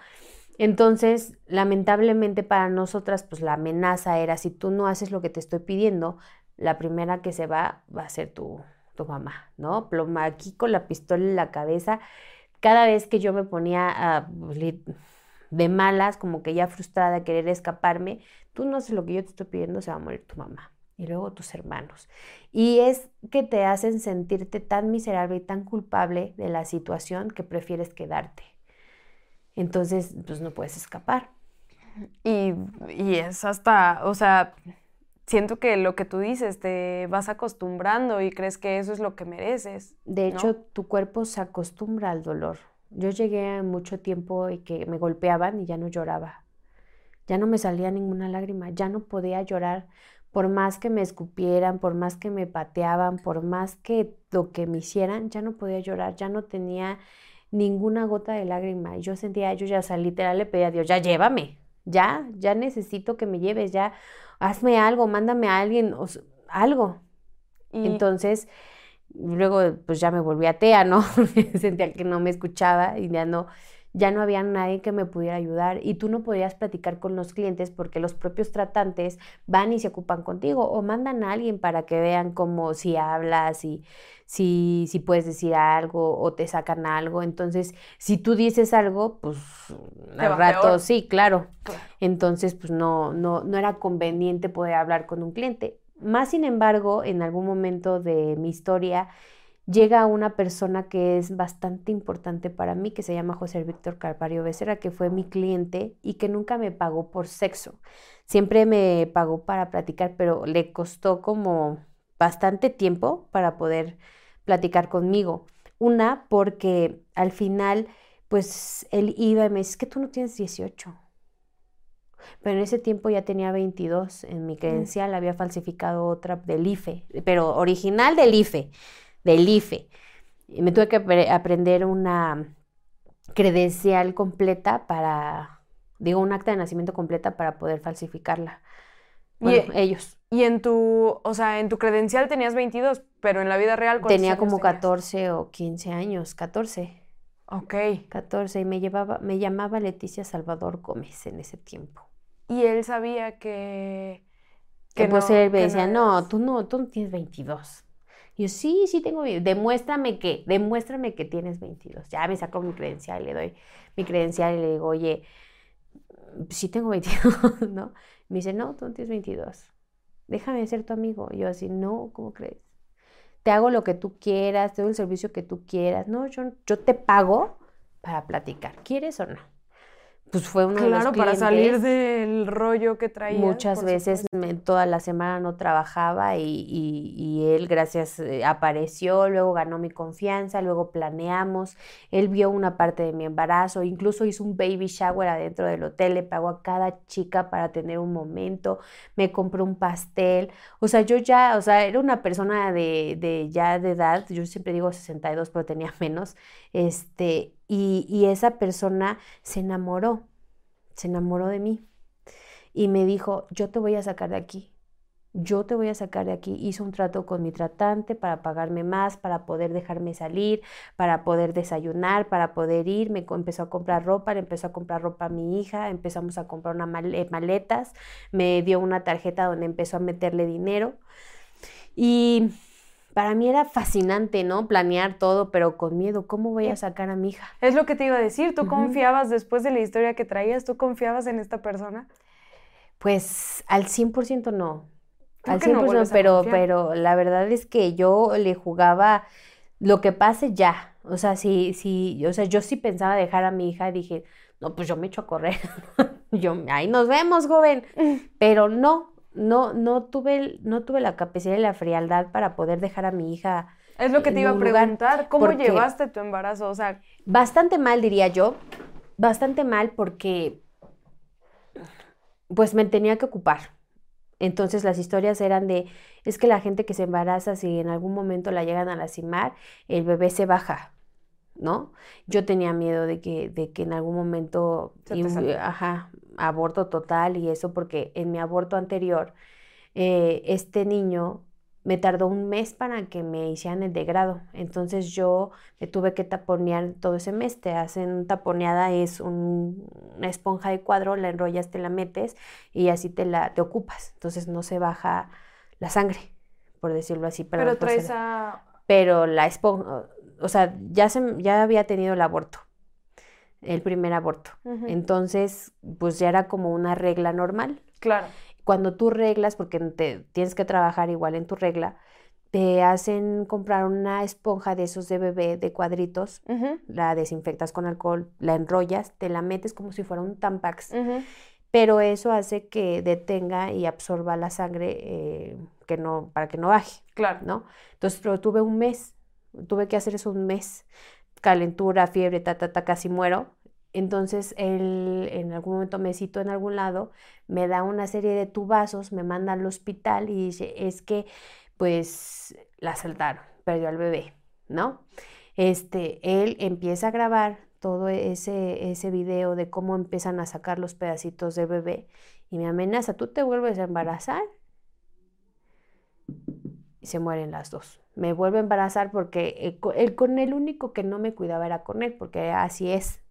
Entonces, lamentablemente para nosotras, pues la amenaza era, si tú no haces lo que te estoy pidiendo, la primera que se va va a ser tu, tu mamá, ¿no? Ploma aquí con la pistola en la cabeza. Cada vez que yo me ponía a, de malas, como que ya frustrada, querer escaparme, tú no sé lo que yo te estoy pidiendo, se va a morir tu mamá y luego tus hermanos. Y es que te hacen sentirte tan miserable y tan culpable de la situación que prefieres quedarte. Entonces, pues no puedes escapar. Y, y es hasta, o sea, siento que lo que tú dices, te vas acostumbrando y crees que eso es lo que mereces. De hecho, tu cuerpo se acostumbra al dolor. Yo llegué mucho tiempo y que me golpeaban y ya no lloraba. Ya no me salía ninguna lágrima, ya no podía llorar por más que me escupieran, por más que me pateaban, por más que lo que me hicieran, ya no podía llorar, ya no tenía ninguna gota de lágrima. Yo sentía, yo ya, o sea, literal le pedía a Dios, ya llévame, ya, ya necesito que me lleves, ya, hazme algo, mándame a alguien, algo. Y entonces, luego pues ya me volví atea, ¿no? sentía que no me escuchaba y ya no, ya no había nadie que me pudiera ayudar y tú no podías platicar con los clientes porque los propios tratantes van y se ocupan contigo o mandan a alguien para que vean cómo si hablas y si, si puedes decir algo o te sacan algo. Entonces, si tú dices algo, pues al rato sí, claro. Entonces, pues no, no, no era conveniente poder hablar con un cliente. Más sin embargo, en algún momento de mi historia, llega una persona que es bastante importante para mí, que se llama José Víctor Carpario Becerra, que fue mi cliente y que nunca me pagó por sexo. Siempre me pagó para platicar, pero le costó como bastante tiempo para poder platicar conmigo. Una, porque al final, pues él iba y me dice, es que tú no tienes 18. Pero en ese tiempo ya tenía 22 en mi mm. credencial, había falsificado otra del IFE, pero original del IFE del IFE. Y me tuve que aprender una credencial completa para, digo, un acta de nacimiento completa para poder falsificarla. Bueno, y, ellos. Y en tu, o sea, en tu credencial tenías 22, pero en la vida real Tenía como 14 o 15 años, 14. Ok. 14 y me llevaba, me llamaba Leticia Salvador Gómez en ese tiempo. Y él sabía que... que pues él me decía, no, tú no, tú no tienes 22. Y yo, sí, sí tengo, demuéstrame que, demuéstrame que tienes 22. Ya me saco mi credencial, le doy mi credencial y le digo, oye, sí tengo 22, ¿no? Me dice, no, tú no tienes 22. Déjame ser tu amigo. Y yo así, no, ¿cómo crees? Te hago lo que tú quieras, te doy el servicio que tú quieras. No, yo, yo te pago para platicar. ¿Quieres o no? Pues fue uno de los clientes. para salir del rollo que traía. Muchas veces toda la semana no trabajaba y, y, él, gracias, eh, apareció, luego ganó mi confianza, luego planeamos, él vio una parte de mi embarazo, incluso hizo un baby shower adentro del hotel, le pagó a cada chica para tener un momento, me compró un pastel, o sea, yo ya, o sea, era una persona de, de ya de edad, yo siempre digo 62, pero tenía menos, este, y, esa persona se enamoró, se enamoró de mí y me dijo, yo te voy a sacar de aquí, yo te voy a sacar de aquí. Hizo un trato con mi tratante para pagarme más, para poder dejarme salir, para poder desayunar, para poder ir. Me empezó a comprar ropa, le empezó a comprar ropa a mi hija, empezamos a comprar una maletas, me dio una tarjeta donde empezó a meterle dinero. Y para mí era fascinante, ¿no? Planear todo, pero con miedo. ¿Cómo voy a sacar a mi hija? Es lo que te iba a decir. ¿Tú confiabas después de la historia que traías? ¿Tú confiabas en esta persona? Pues al 100% no. al 100%, pero, pero la verdad es que yo le jugaba lo que pase ya. O sea, sí, sí, o sea, yo sí pensaba dejar a mi hija, dije, no, pues yo me echo a correr. yo, ahí nos vemos, joven. Pero no, no, no, tuve, no tuve la capacidad y la frialdad para poder dejar a mi hija. Es lo que te iba a preguntar, ¿cómo llevaste tu embarazo? O sea, bastante mal diría yo, bastante mal porque pues me tenía que ocupar. Entonces las historias eran de, es que la gente que se embaraza, si en algún momento la llegan a lastimar, el bebé se baja, ¿no? Yo tenía miedo de que, de que en algún momento, ajá, aborto total y eso porque en mi aborto anterior, eh, este niño me tardó un mes para que me hicieran el degrado. Entonces yo me tuve que taponear todo ese mes. Te hacen taponeada, es una esponja de cuadro, la enrollas, te la metes y así te la te ocupas. Entonces no se baja la sangre, por decirlo así. Pero traes a, pero la esponja, o sea, ya, se, ya había tenido el aborto, el primer aborto. Entonces, pues ya era como una regla normal. Claro. Cuando tú reglas, porque te tienes que trabajar igual en tu regla, te hacen comprar una esponja de esos de bebé de cuadritos, la desinfectas con alcohol, la enrollas, te la metes como si fuera un Tampax, pero eso hace que detenga y absorba la sangre eh, que no, para que no baje. Claro. ¿no? Entonces, pero tuve un mes, tuve que hacer eso un mes, calentura, fiebre, ta, ta, ta, casi muero. Entonces, él en algún momento me citó en algún lado, me da una serie de tubazos, me manda al hospital y dice, es que, pues, la asaltaron, perdió al bebé, ¿no? Este, él empieza a grabar todo ese, ese video de cómo empiezan a sacar los pedacitos del bebé y me amenaza, ¿tú te vuelves a embarazar? Y se mueren las dos. Me vuelve a embarazar porque el, co- el- con el único que no me cuidaba era con él, porque así es.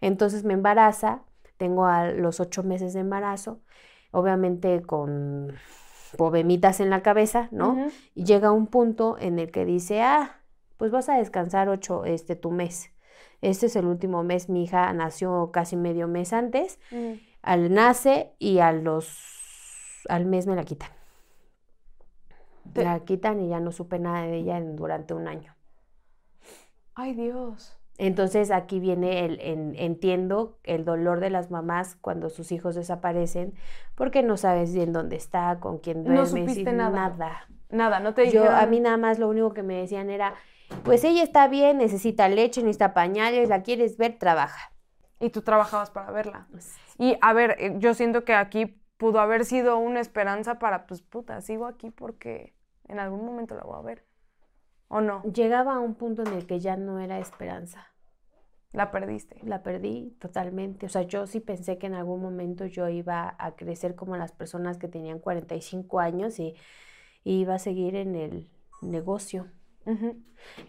Entonces me embaraza, tengo a los ocho meses de embarazo, obviamente con problemitas en la cabeza, ¿no? Y llega un punto en el que dice, ah, pues vas a descansar ocho, este, tu mes. Este es el último mes, mi hija nació casi medio mes antes, Ujú. al nace y a los, al mes me la quitan. Te- La quitan y ya no supe nada de ella en- durante un año. Ay, Dios. Entonces aquí viene el, en- entiendo el dolor de las mamás cuando sus hijos desaparecen porque no sabes bien dónde está, con quién No duermes, y supiste nada. nada. Nada, no te Yo, dijeron. a mí nada más lo único que me decían era, pues ella está bien, necesita leche, necesita pañales, la quieres ver, trabaja. Y tú trabajabas para verla. Y a ver, eh, yo siento que aquí pudo haber sido una esperanza para, pues puta, sigo aquí porque en algún momento la voy a ver. ¿O no? Llegaba a un punto en el que ya no era esperanza. La perdiste. La perdí totalmente. O sea, yo sí pensé que en algún momento yo iba a crecer como las personas que tenían 45 años y, y iba a seguir en el negocio.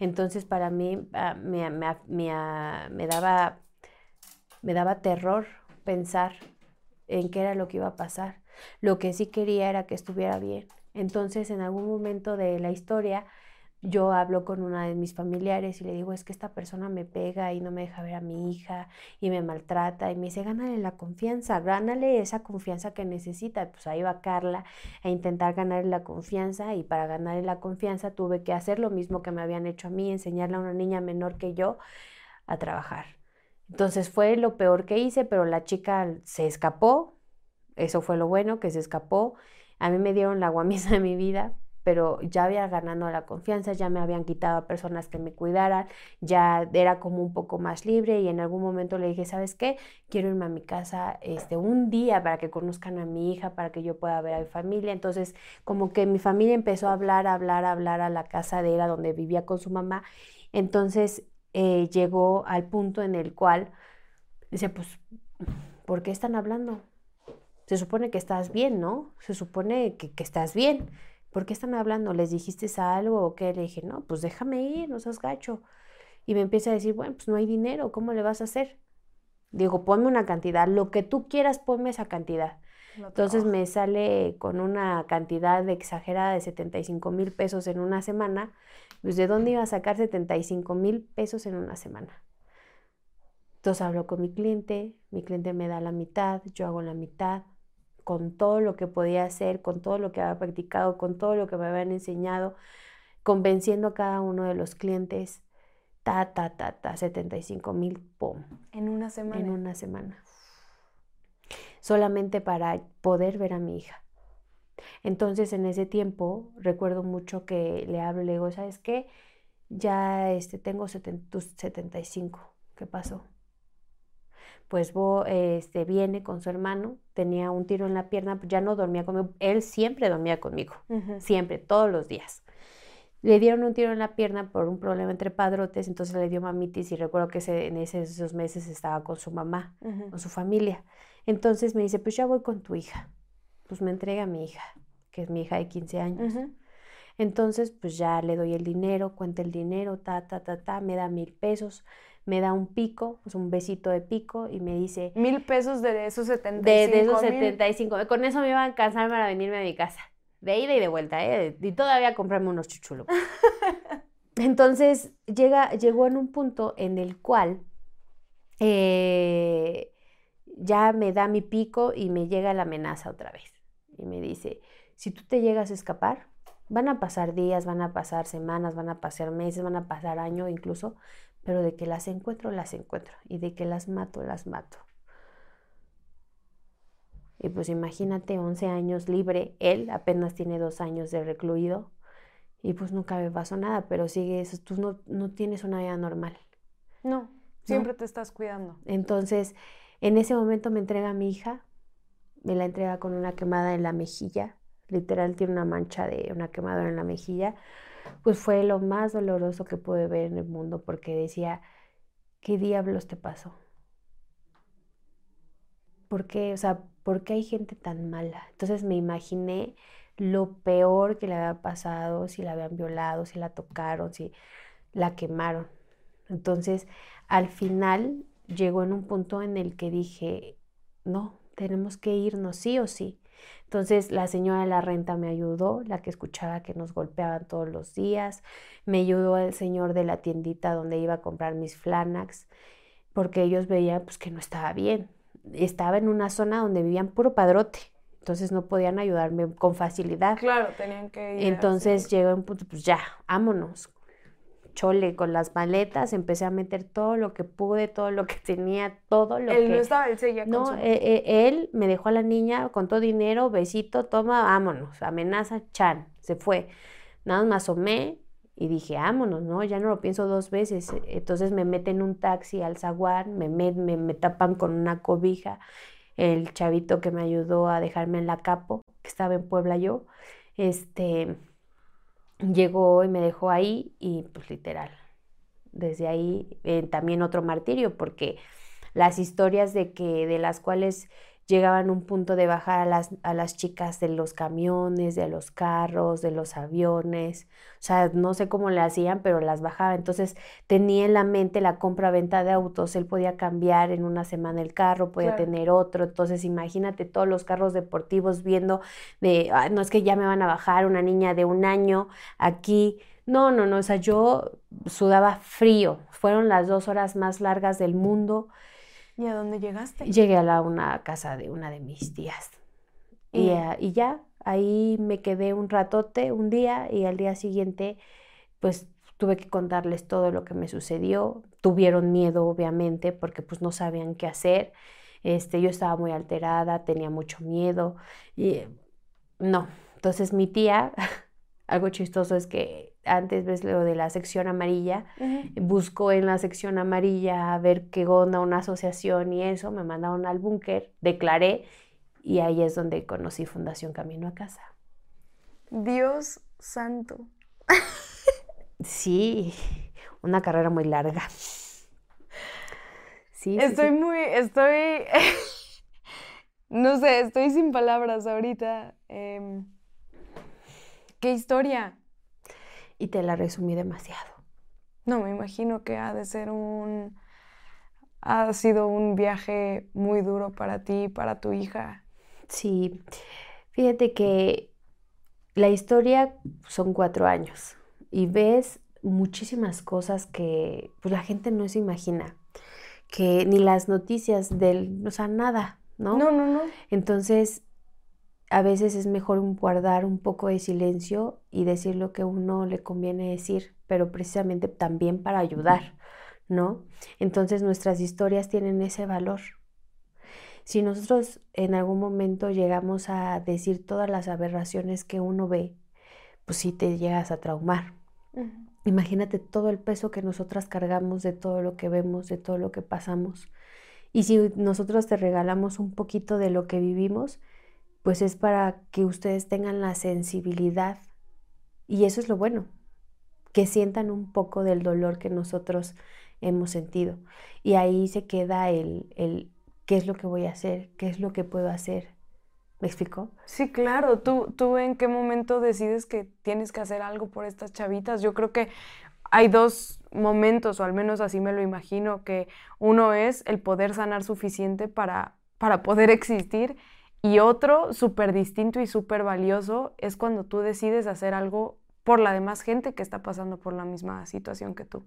Entonces para mí ah, me, me- me, ah, me daba, me daba terror pensar en qué era lo que iba a pasar. Lo que sí quería era que estuviera bien. Entonces en algún momento de la historia yo hablo con una de mis familiares y le digo, es que esta persona me pega y no me deja ver a mi hija y me maltrata y me dice, gánale la confianza, gánale esa confianza que necesita. Pues ahí va Carla a intentar ganarle la confianza y para ganarle la confianza tuve que hacer lo mismo que me habían hecho a mí, enseñarle a una niña menor que yo a trabajar. Entonces fue lo peor que hice, pero la chica se escapó, eso fue lo bueno, que se escapó. A mí me dieron la guamisa de mi vida, pero ya había ganado la confianza, ya me habían quitado a personas que me cuidaran, ya era como un poco más libre y en algún momento le dije, ¿sabes qué? Quiero irme a mi casa este, un día para que conozcan a mi hija, para que yo pueda ver a mi familia. Entonces, como que mi familia empezó a hablar, a hablar, a hablar a la casa de él, a donde vivía con su mamá. Entonces, eh, llegó al punto en el cual dice, pues, ¿por qué están hablando? Se supone que estás bien, ¿no? Se supone que, que estás bien. ¿Por qué están hablando? ¿Les dijiste algo o qué? Le dije, no, pues déjame ir, no seas gacho. Y me empieza a decir, bueno, pues no hay dinero, ¿cómo le vas a hacer? Digo, ponme una cantidad, lo que tú quieras, ponme esa cantidad. No Entonces me sale con una cantidad de exagerada de 75 mil pesos en una semana. Pues ¿de dónde iba a sacar 75 mil pesos en una semana? Entonces hablo con mi cliente, mi cliente me da la mitad, yo hago la mitad, con todo lo que podía hacer, con todo lo que había practicado, con todo lo que me habían enseñado, convenciendo a cada uno de los clientes, ta, ta, ta, ta, 75 mil, pum, En una semana. en una semana. Solamente para poder ver a mi hija. Entonces, en ese tiempo, recuerdo mucho que le hablo y le digo, ¿sabes qué? Ya este, tengo seten- tus 75. ¿Qué pasó? Pues Bo, este, viene con su hermano, tenía un tiro en la pierna, pues ya no dormía conmigo. Él siempre dormía conmigo siempre, todos los días. Le dieron un tiro en la pierna por un problema entre padrotes, entonces le dio mamitis y recuerdo que ese- en esos meses estaba con su mamá, con su familia. Entonces me dice, pues ya voy con tu hija. Pues me entrega a mi hija, que es mi hija de 15 años. Entonces, pues ya le doy el dinero, cuenta el dinero, ta, ta, ta, ta, me da mil pesos, me da un pico, pues un besito de pico y me dice, Mil pesos de esos 75 de, de esos mil. 75, con eso me iba a alcanzar para venirme a mi casa, de ida y de vuelta, ¿eh? y todavía comprarme unos chuchulos. Entonces llega, llegó en un punto en el cual eh, ya me da mi pico y me llega la amenaza otra vez. Y me dice, si tú te llegas a escapar, van a pasar días, van a pasar semanas, van a pasar meses, van a pasar años incluso, pero de que las encuentro, las encuentro. Y de que las mato, las mato. Y pues imagínate, 11 años libre, él apenas tiene dos años de recluido y pues nunca me pasó nada, pero sigue eso, tú no, no tienes una vida normal. No, siempre te estás cuidando. Entonces, en ese momento me entrega a mi hija, me la entrega con una quemada en la mejilla, literal tiene una mancha de una quemadura en la mejilla, pues fue lo más doloroso que pude ver en el mundo porque decía, ¿qué diablos te pasó? ¿Por qué? O sea, ¿por qué hay gente tan mala? Entonces me imaginé lo peor que le había pasado, si la habían violado, si la tocaron, si la quemaron. Entonces, al final llegó en un punto en el que dije, no, tenemos que irnos sí o sí. Entonces la señora de la renta me ayudó, la que escuchaba que nos golpeaban todos los días, me ayudó el señor de la tiendita donde iba a comprar mis flanax, porque ellos veían pues que no estaba bien. Estaba en una zona donde vivían puro padrote, entonces no podían ayudarme con facilidad. Claro, tenían que ir. Entonces llegó un punto, pues ya, vámonos. Chole, con las maletas, empecé a meter todo lo que pude, todo lo que tenía, todo lo él que... no estaba, él seguía con su- eh, eh, él me dejó a la niña con todo dinero, besito, toma, vámonos, amenaza, chan, se fue. Nada más asomé y dije, vámonos, ¿no? Ya no lo pienso dos veces. Entonces me meten en un taxi al zaguán, me, met- me, me tapan con una cobija. El chavito que me ayudó a dejarme en la capo, que estaba en Puebla yo, este, llegó y me dejó ahí y pues literal, desde ahí eh, también otro martirio, porque las historias de que de las cuales llegaban a un punto de bajar a las, a las chicas de los camiones, de los carros, de los aviones, o sea, no sé cómo le hacían, pero las bajaba. Entonces tenía en la mente la compra-venta de autos, él podía cambiar en una semana el carro, podía Claro. tener otro, entonces imagínate todos los carros deportivos viendo de, "Ay, no es que ya me van a bajar una niña de un año aquí. No, no, no, o sea, yo sudaba frío. Fueron las dos horas más largas del mundo. ¿Y a dónde llegaste? Llegué a la, una casa de una de mis tías. Y, Y- y ya, ahí me quedé un ratote, un día, y al día siguiente, pues tuve que contarles todo lo que me sucedió. Tuvieron miedo, obviamente, porque pues no sabían qué hacer. Este, yo estaba muy alterada, tenía mucho miedo. Y no, entonces mi tía, algo chistoso es que antes ves lo de la sección amarilla, Ujú. buscó en la sección amarilla a ver qué onda, una asociación y eso, me mandaron al búnker, declaré y ahí es donde conocí Fundación Camino a Casa. Dios santo. Sí, una carrera muy larga. Sí, Estoy sí. muy, estoy, no sé, estoy sin palabras ahorita. Em, ¿Qué historia? Y te la resumí demasiado. No, me imagino que ha de ser un, ha sido un viaje muy duro para ti, para tu hija. Sí, fíjate que la historia son cuatro años y ves muchísimas cosas que pues, la gente no se imagina, que ni las noticias del, o sea, nada, ¿no? No, no, no. Entonces, a veces es mejor guardar un poco de silencio y decir lo que uno le conviene decir, pero precisamente también para ayudar, ¿no? Entonces, nuestras historias tienen ese valor. Si nosotros en algún momento llegamos a decir todas las aberraciones que uno ve, pues sí te llegas a traumar. Imagínate todo el peso que nosotras cargamos de todo lo que vemos, de todo lo que pasamos. Y si nosotros te regalamos un poquito de lo que vivimos, pues es para que ustedes tengan la sensibilidad. Y eso es lo bueno, que sientan un poco del dolor que nosotros hemos sentido. Y ahí se queda el, el qué es lo que voy a hacer, qué es lo que puedo hacer. ¿Me explicó? Sí, claro. ¿Tú, ¿Tú en qué momento decides que tienes que hacer algo por estas chavitas? Yo creo que hay dos momentos, o al menos así me lo imagino, que uno es el poder sanar suficiente para, para poder existir y otro súper distinto y súper valioso es cuando tú decides hacer algo por la demás gente que está pasando por la misma situación que tú.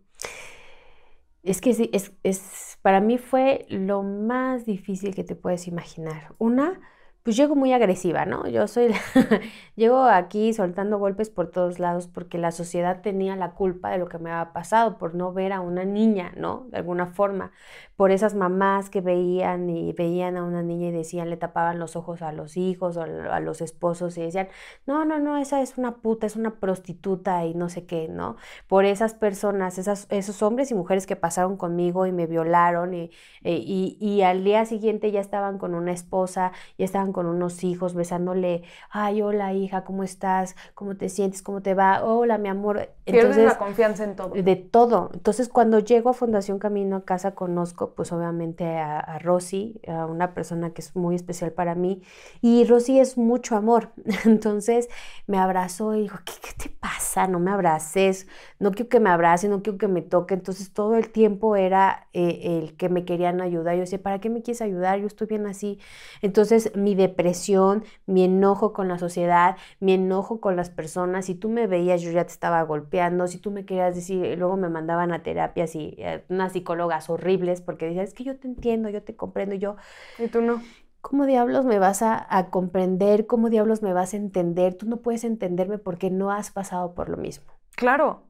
Es que sí, es, es, para mí fue lo más difícil que te puedes imaginar. Una, pues llego muy agresiva, ¿no? Yo soy, la- llego aquí soltando golpes por todos lados porque la sociedad tenía la culpa de lo que me había pasado por no ver a una niña, ¿no? De alguna forma, por esas mamás que veían y veían a una niña y decían, le tapaban los ojos a los hijos o a los esposos y decían, no, no, no, esa es una puta, es una prostituta y no sé qué, ¿no? Por esas personas, esas, esos hombres y mujeres que pasaron conmigo y me violaron y, eh, y, y al día siguiente ya estaban con una esposa, ya estaban con unos hijos, besándole, ay, hola hija, ¿cómo estás? ¿Cómo te sientes? ¿Cómo te va? Hola, mi amor. Pierdes la confianza en todo. de todo. Entonces, cuando llego a Fundación Camino a casa, conozco, pues obviamente a, a Rosy, a una persona que es muy especial para mí. Y Rosy es mucho amor. Entonces, me abrazó y dijo, ¿qué, qué te pasa? No me abraces, no quiero que me abrace, no quiero que me toque. Entonces, todo el tiempo era eh, el que me querían ayudar. Yo decía, ¿para qué me quieres ayudar? Yo estoy bien así. Entonces, mi depresión, mi enojo con la sociedad, mi enojo con las personas, si tú me veías, yo ya te estaba golpeando, si tú me querías decir, luego me mandaban a terapias y eh, unas psicólogas horribles porque decían, es que yo te entiendo, yo te comprendo, y yo, Y tú no. ¿cómo diablos me vas a, a comprender? ¿Cómo diablos me vas a entender? Tú no puedes entenderme porque no has pasado por lo mismo. Claro.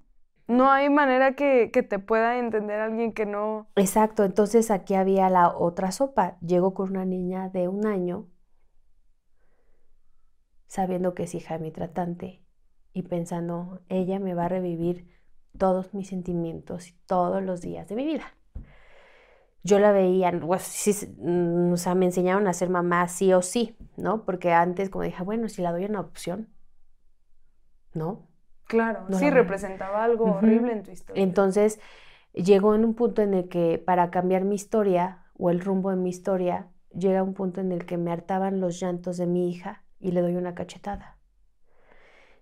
No hay manera que, que te pueda entender alguien que no. Exacto, entonces aquí había la otra sopa. Llego con una niña de un año, sabiendo que es hija de mi tratante y pensando, ella me va a revivir todos mis sentimientos y todos los días de mi vida. Yo la veía, pues, sí, o sea, me enseñaron a ser mamá sí o sí, ¿no? Porque antes como dije, bueno, si la doy una opción, ¿no? Claro. No sí, representaba algo horrible en tu historia. Entonces, llegó en un punto en el que para cambiar mi historia o el rumbo de mi historia, llega un punto en el que me hartaban los llantos de mi hija y le doy una cachetada.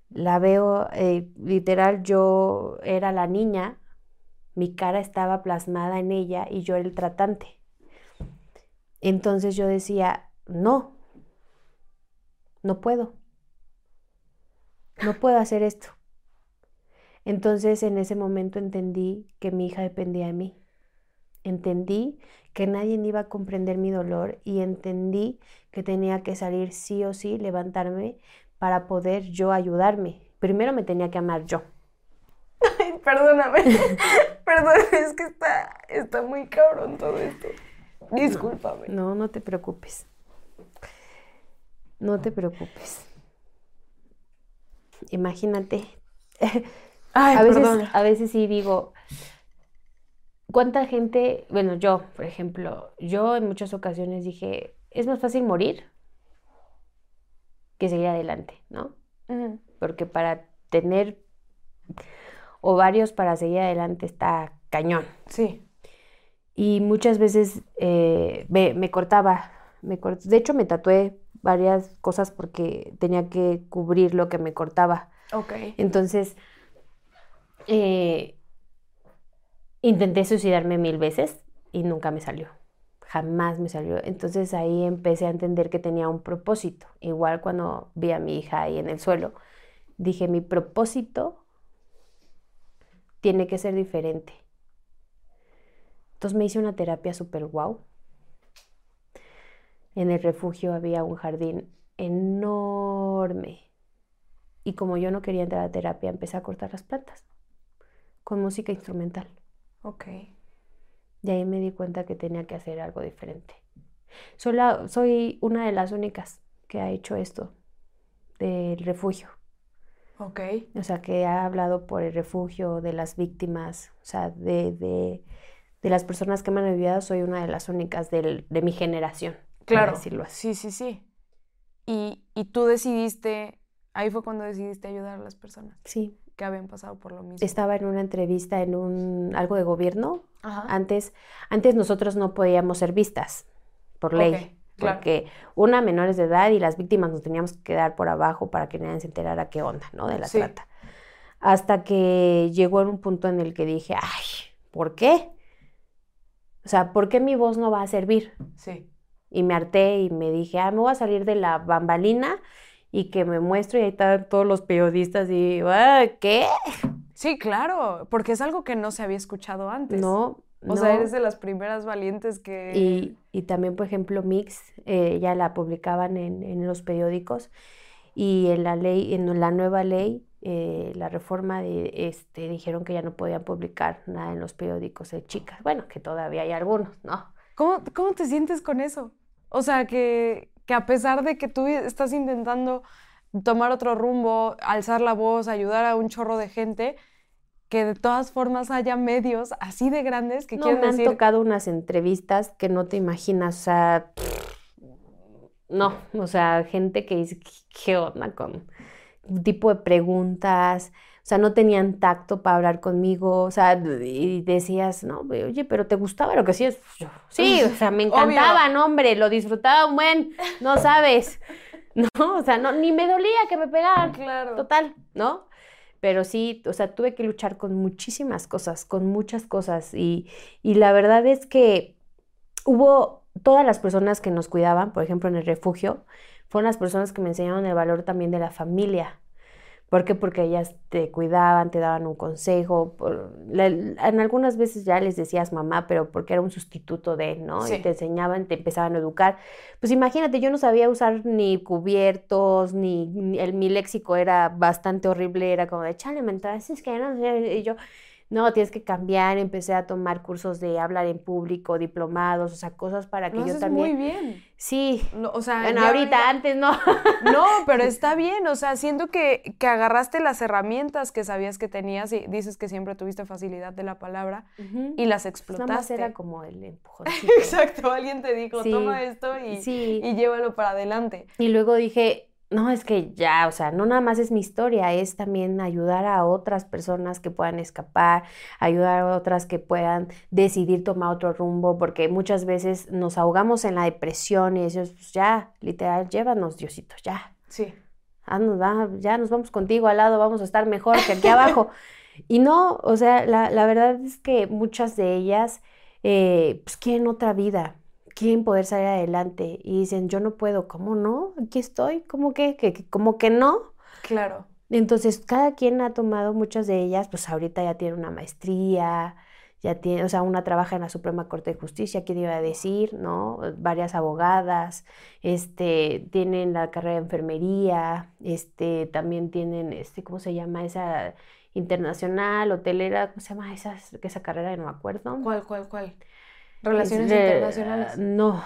La veo, eh, literal, yo era la niña, mi cara estaba plasmada en ella y yo era el tratante. Entonces yo decía, no, no puedo, no puedo hacer esto. Entonces en ese momento entendí que mi hija dependía de mí. Entendí que nadie iba a comprender mi dolor y entendí que tenía que salir sí o sí, levantarme para poder yo ayudarme. Primero me tenía que amar yo. Ay, perdóname. Perdón, es que está, está muy cabrón todo esto. Discúlpame. No, no te preocupes. No te preocupes. Imagínate. Ay, a, veces, perdón. a veces sí digo, ¿cuánta gente, bueno, yo, por ejemplo, yo en muchas ocasiones dije, es más fácil morir que seguir adelante, ¿no? Porque para tener ovarios para seguir adelante está cañón. Sí. Y muchas veces eh, me, me cortaba, me cort- de hecho me tatué varias cosas porque tenía que cubrir lo que me cortaba. Ok. Entonces, eh, intenté suicidarme mil veces y nunca me salió. Jamás me salió. Entonces ahí empecé a entender que tenía un propósito. Igual cuando vi a mi hija ahí en el suelo, dije, mi propósito tiene que ser diferente. Entonces me hice una terapia súper guau. En el refugio había un jardín enorme. Y como yo no quería entrar a terapia, empecé a cortar las plantas con música instrumental. Ok. Y ahí me di cuenta que tenía que hacer algo diferente. Soy, la- soy una de las únicas que ha hecho esto del refugio. Ok. O sea, que ha hablado por el refugio de las víctimas, o sea, de, de, de las personas que me han ayudado, soy una de las únicas del- de mi generación, Claro. decirlo así. Sí, sí, sí. Y, y tú decidiste, ahí fue cuando decidiste ayudar a las personas Sí, que habían pasado por lo mismo. estaba en una entrevista en un algo de gobierno. Ajá. Antes, antes nosotros no podíamos ser vistas por ley, claro. porque una menores de edad y las víctimas nos teníamos que quedar por abajo para que nadie se enterara qué onda, ¿no? De la Sí. trata. Hasta que llegó en un punto en el que dije, ay, ¿por qué? O sea, ¿por qué mi voz no va a servir? Sí. Y me harté y me dije, ah, me voy a salir de la bambalina y que me muestro y ahí están todos los periodistas y, "Ah, ¿qué? Sí, claro, porque es algo que no se había escuchado antes. No. O sea, no". eres de las primeras valientes que... Y, y también, por ejemplo, Mix, eh, ya la publicaban en, en los periódicos y en la ley, en la nueva ley, eh, la reforma de, este, dijeron que ya no podían publicar nada en los periódicos de chicas. Bueno, que todavía hay algunos, ¿no? ¿Cómo, cómo te sientes con eso? O sea, que, que a pesar de que tú estás intentando tomar otro rumbo, alzar la voz, ayudar a un chorro de gente, que de todas formas haya medios así de grandes que No, quieren me han decir... tocado unas entrevistas que no te imaginas, o sea, no, o sea, gente que dice, "¿Qué- ¿qué onda con un tipo de preguntas? O sea, no tenían tacto para hablar conmigo, o sea, y decías, no, oye, pero ¿te gustaba lo que hacías? Sí, o sea, me Obvio. encantaban, hombre, lo disfrutaba un buen, no sabes, ¿no? O sea, no, ni me dolía que me pegaran, Claro. total, ¿no? Pero sí, o sea, tuve que luchar con muchísimas cosas, con muchas cosas. Y, y la verdad es que hubo todas las personas que nos cuidaban, por ejemplo, en el refugio, fueron las personas que me enseñaron el valor también de la familia. ¿Por qué? Porque ellas te cuidaban, te daban un consejo. por- la- en algunas veces ya les decías mamá, pero porque era un sustituto de, ¿no? Sí. Y te enseñaban, te empezaban a educar. Pues imagínate, yo no sabía usar ni cubiertos, ni, ni- el, mi léxico era bastante horrible, era como de, chale, mental, es que no sé", y yo, no, tienes que cambiar, empecé a tomar cursos de hablar en público, diplomados, o sea, cosas para que yo también... muy bien. Sí, No, o sea, bueno, ahorita, antes no. No, pero está bien, o sea, siento que, que agarraste las herramientas que sabías que tenías y dices que siempre tuviste facilidad de la palabra y las Pues nada más explotaste. era como el empujoncito. Exacto, alguien te dijo, Sí. toma esto y, Sí. y llévalo para adelante. Y luego dije, no, es que ya, o sea, no nada más es mi historia, es también ayudar a otras personas que puedan escapar, ayudar a otras que puedan decidir tomar otro rumbo, porque muchas veces nos ahogamos en la depresión y decimos, pues ya, literal, llévanos, Diosito, ya. Sí. haznos, va, ya nos vamos contigo al lado, vamos a estar mejor que aquí abajo. Y no, o sea, la, la verdad es que muchas de ellas eh, pues quieren otra vida, quieren poder salir adelante y dicen, yo no puedo, ¿cómo no? Aquí estoy, ¿cómo que? que, que- ¿Cómo que no? Claro. Entonces, cada quien ha tomado, muchas de ellas, pues ahorita ya tiene una maestría, ya tiene, o sea, una trabaja en la Suprema Corte de Justicia, ¿quién iba a decir, no? Varias abogadas, este, tienen la carrera de enfermería, este, también tienen, este, ¿cómo se llama esa internacional, hotelera, ¿cómo se llama esa, esa carrera? No me acuerdo. ¿Cuál, cuál, cuál? Relaciones Este, internacionales. No,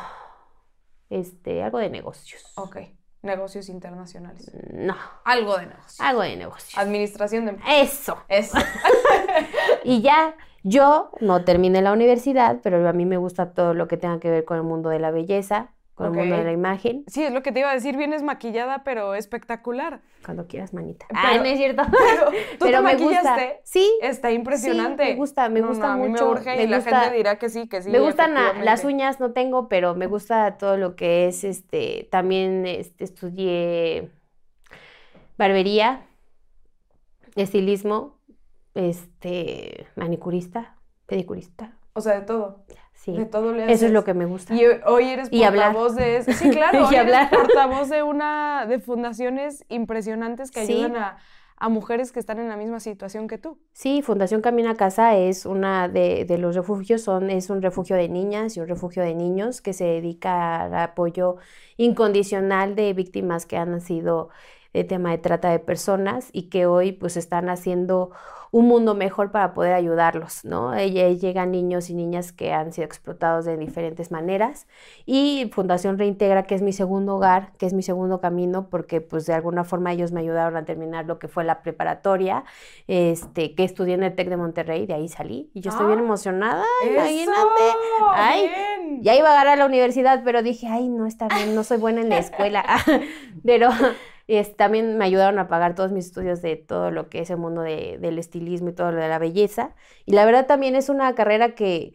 este, algo de negocios. Ok. Negocios internacionales. No, Algo de negocios. algo de negocios. Administración de Eso. Eso. Y ya, yo no terminé la universidad, pero a mí me gusta todo lo que tenga que ver con el mundo de la belleza, con el mundo de la imagen. Sí, es lo que te iba a decir, vienes maquillada, pero espectacular. Cuando quieras, manita. Pero- Ay, no es cierto. Pero tú Pero te me gusta. maquillaste. Sí, Está impresionante. me gusta, me No, no, gusta a mí mucho, Me urge me y la gusta- gente dirá que sí, que sí. me gustan la- las uñas, no tengo, pero me gusta todo lo que es, este, también este, estudié barbería, estilismo, este, manicurista, pedicurista, O sea, de todo. Sí. De todo le Eso es haces. lo que me gusta. Y hoy- eres Y hablar. portavoz de... Sí, claro, Y hoy eres hablar. portavoz de una... de fundaciones impresionantes que Sí. ayudan a, a mujeres que están en la misma situación que tú. Sí, Fundación Camina a Casa es una de, de los refugios, son, es un refugio de niñas y un refugio de niños que se dedica al apoyo incondicional de víctimas que han sido de tema de trata de personas y que hoy pues están haciendo un mundo mejor para poder ayudarlos, ¿no? Llegan niños y niñas que han sido explotados de diferentes maneras y Fundación Reintegra, que es mi segundo hogar, que es mi segundo camino, porque pues de alguna forma ellos me ayudaron a terminar lo que fue la preparatoria, este, que estudié en el TEC de Monterrey, de ahí salí y yo estoy bien Ah. emocionada, ¡Eso! imagínate. Ay, ¡Bien! ya iba a agarrar a la universidad, pero dije, ay, no está bien, no soy buena en la escuela. pero es, también me ayudaron a pagar todos mis estudios de todo lo que es el mundo de- del estilismo y todo lo de la belleza. Y la verdad también es una carrera que,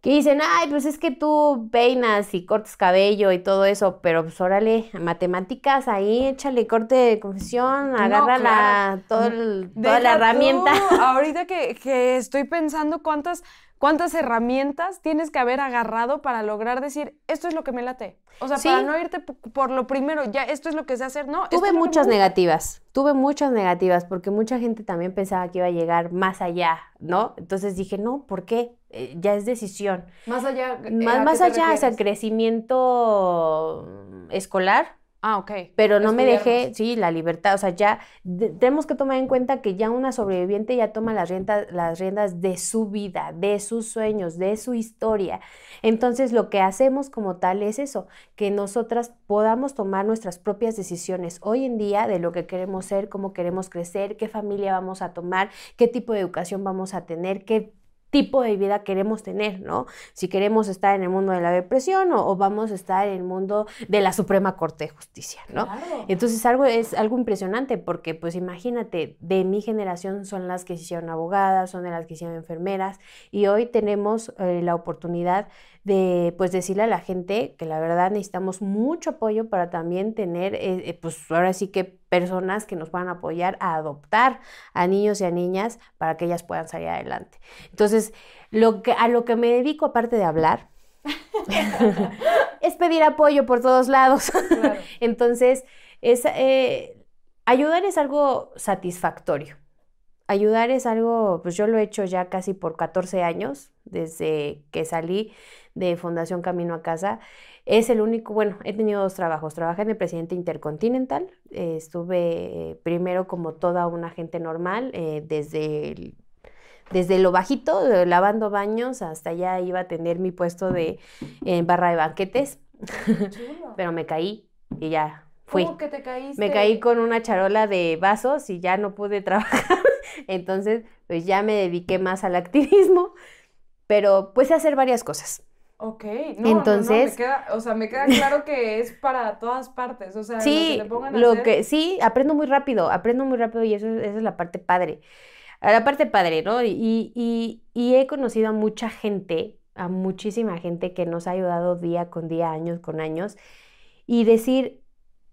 que dicen, ay, pues es que tú peinas y cortas cabello y todo eso, pero pues órale, matemáticas, ahí échale corte de confesión, agarra la, claro. todo el- toda Deja la herramienta. tú, ahorita que, que estoy pensando cuántas, cuántas herramientas tienes que haber agarrado para lograr decir, esto es lo que me late. O sea, Sí. para no irte por lo primero, ya esto es lo que sé hacer, no. Tuve es muchas negativas, tuve muchas negativas porque mucha gente también pensaba que iba a llegar más allá, ¿no? Entonces dije, no, ¿por qué? Eh, ya es decisión. Más allá. eh, Más, ¿a más allá, o sea, refieres? crecimiento mm, escolar, Ah, ok. pero no me dejé, sí, la libertad, o sea, ya de- tenemos que tomar en cuenta que ya una sobreviviente ya toma las riendas, las riendas de su vida, de sus sueños, de su historia. Entonces, lo que hacemos como tal es eso, que nosotras podamos tomar nuestras propias decisiones hoy en día de lo que queremos ser, cómo queremos crecer, qué familia vamos a tomar, qué tipo de educación vamos a tener, qué tipo de vida queremos tener, ¿no? Si queremos estar en el mundo de la depresión o, o vamos a estar en el mundo de la Suprema Corte de Justicia, ¿no? Entonces algo es algo impresionante porque pues imagínate, de mi generación son las que se hicieron abogadas, son de las que se hicieron enfermeras y hoy tenemos eh, la oportunidad de pues decirle a la gente que la verdad necesitamos mucho apoyo para también tener eh, eh, pues ahora sí que personas que nos puedan apoyar a adoptar a niños y a niñas para que ellas puedan salir adelante. Entonces, lo que, a lo que me dedico aparte de hablar es pedir apoyo por todos lados. Claro. Entonces, es, eh, ayudar es algo satisfactorio. Ayudar es algo, pues yo lo he hecho ya casi por 14 años, desde que salí de Fundación Camino a Casa. Es el único, bueno, he tenido dos trabajos. Trabajé en el presidente Intercontinental. eh, estuve eh, primero como toda una gente normal, eh, desde el- desde lo bajito, lavando baños, hasta allá iba a tener mi puesto de barra de banquetes, pero me caí y ya fui. ¿Cómo que te caíste? Me caí con una charola de vasos y ya no pude trabajar. Entonces, pues ya me dediqué más al activismo, pero pues sé hacer varias cosas. Ok, no, no, no, Entonces- me queda, o sea, me queda claro que es para todas partes, o sea, Sí, lo que te pongan a lo hacer. que sí, aprendo muy rápido, aprendo muy rápido y eso, es- esa es la parte padre. A La parte padre, ¿no? Y, y, y he conocido a mucha gente, a muchísima gente que nos ha ayudado día con día, años con años, y decir,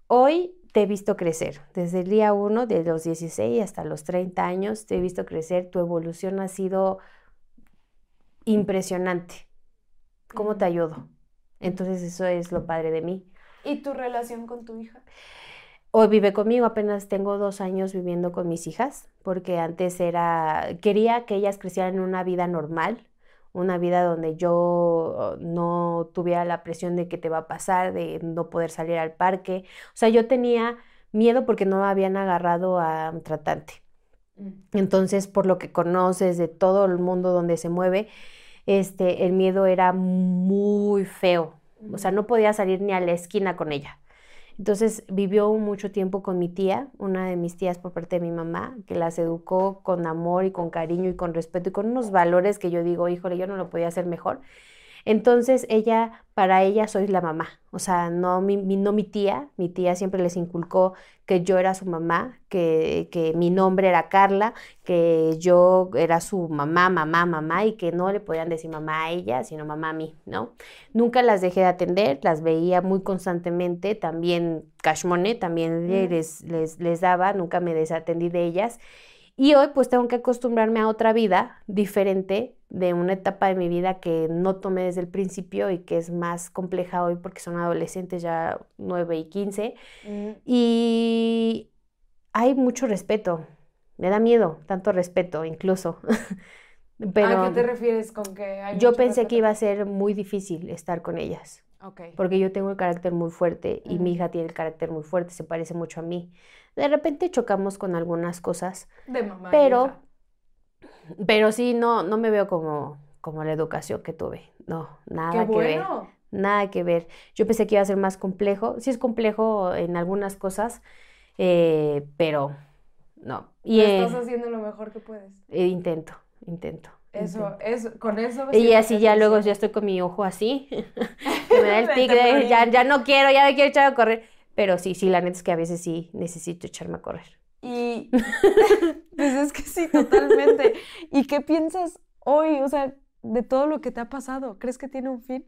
hoy te he visto crecer, desde el día uno, de los 16 hasta los 30 años, te he visto crecer, tu evolución ha sido impresionante. ¿Cómo te ayudo? Entonces eso es lo padre de mí. ¿Y tu relación con tu hija? Hoy vive conmigo, apenas tengo dos años viviendo con mis hijas, porque antes era, quería que ellas crecieran en una vida normal, una vida donde yo no tuviera la presión de que te va a pasar, de no poder salir al parque. O sea, yo tenía miedo porque no habían agarrado a un tratante. Entonces, por lo que conoces de todo el mundo donde se mueve, este, el miedo era muy feo. O sea, no podía salir ni a la esquina con ella. Entonces vivió mucho tiempo con mi tía, una de mis tías por parte de mi mamá, que las educó con amor y con cariño y con respeto y con unos valores que yo digo, híjole, yo no lo podía hacer mejor. Entonces ella, para ella soy la mamá, o sea, no mi, mi- no mi tía, mi tía siempre les inculcó que yo era su mamá, que, que mi nombre era Carla, que yo era su mamá, mamá, mamá y que no le podían decir mamá a ella, sino mamá a mí, ¿no? Nunca las dejé de atender, las veía muy constantemente, también cash money, también Mm. les, les, les daba, nunca me desatendí de ellas. Y hoy pues tengo que acostumbrarme a otra vida diferente de una etapa de mi vida que no tomé desde el principio y que es más compleja hoy porque son adolescentes ya 9 y 15. Mm, Y hay mucho respeto, me da miedo, tanto respeto incluso. Pero ¿A qué te refieres con que hay yo mucho pensé respeto? que iba a ser muy difícil estar con ellas, Ok. porque yo tengo el carácter muy fuerte y mi hija tiene el carácter muy fuerte, se parece mucho a mí. De repente chocamos con algunas cosas, De mamá. pero. Pero sí, no, no me veo como, como la educación que tuve. No, nada Qué que ver. bueno. Nada que ver. Yo pensé que iba a ser más complejo. Sí es complejo en algunas cosas, eh, pero no. Y eh, estás haciendo lo mejor que puedes. eh, intento, intento. Eso, intento. eso, con eso. Y así ya luego ya estoy con mi ojo así, que me da el tic de ya, ya no quiero, ya me quiero echar a correr. Pero sí, sí, la neta es que a veces sí necesito echarme a correr. Y pues es que sí, totalmente. ¿Y qué piensas hoy? O sea, de todo lo que te ha pasado? ¿Crees que tiene un fin?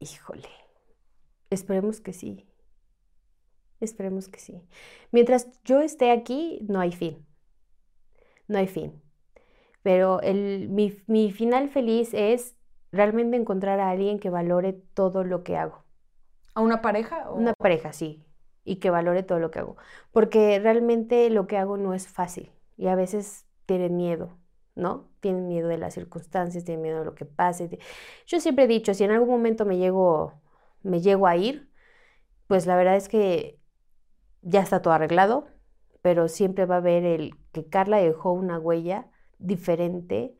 Híjole, esperemos que sí. Esperemos que sí. Mientras yo esté aquí, no hay fin. No hay fin. Pero el, mi, mi final feliz es realmente encontrar a alguien que valore todo lo que hago. ¿A una pareja? o- Una pareja, sí, y que valore todo lo que hago. Porque realmente lo que hago no es fácil y a veces tienen miedo, ¿no? Tienen miedo de las circunstancias, tienen miedo de lo que pase. Yo siempre he dicho, si en algún momento me llego, me llego a ir, pues la verdad es que ya está todo arreglado, pero siempre va a haber el que Carla dejó una huella diferente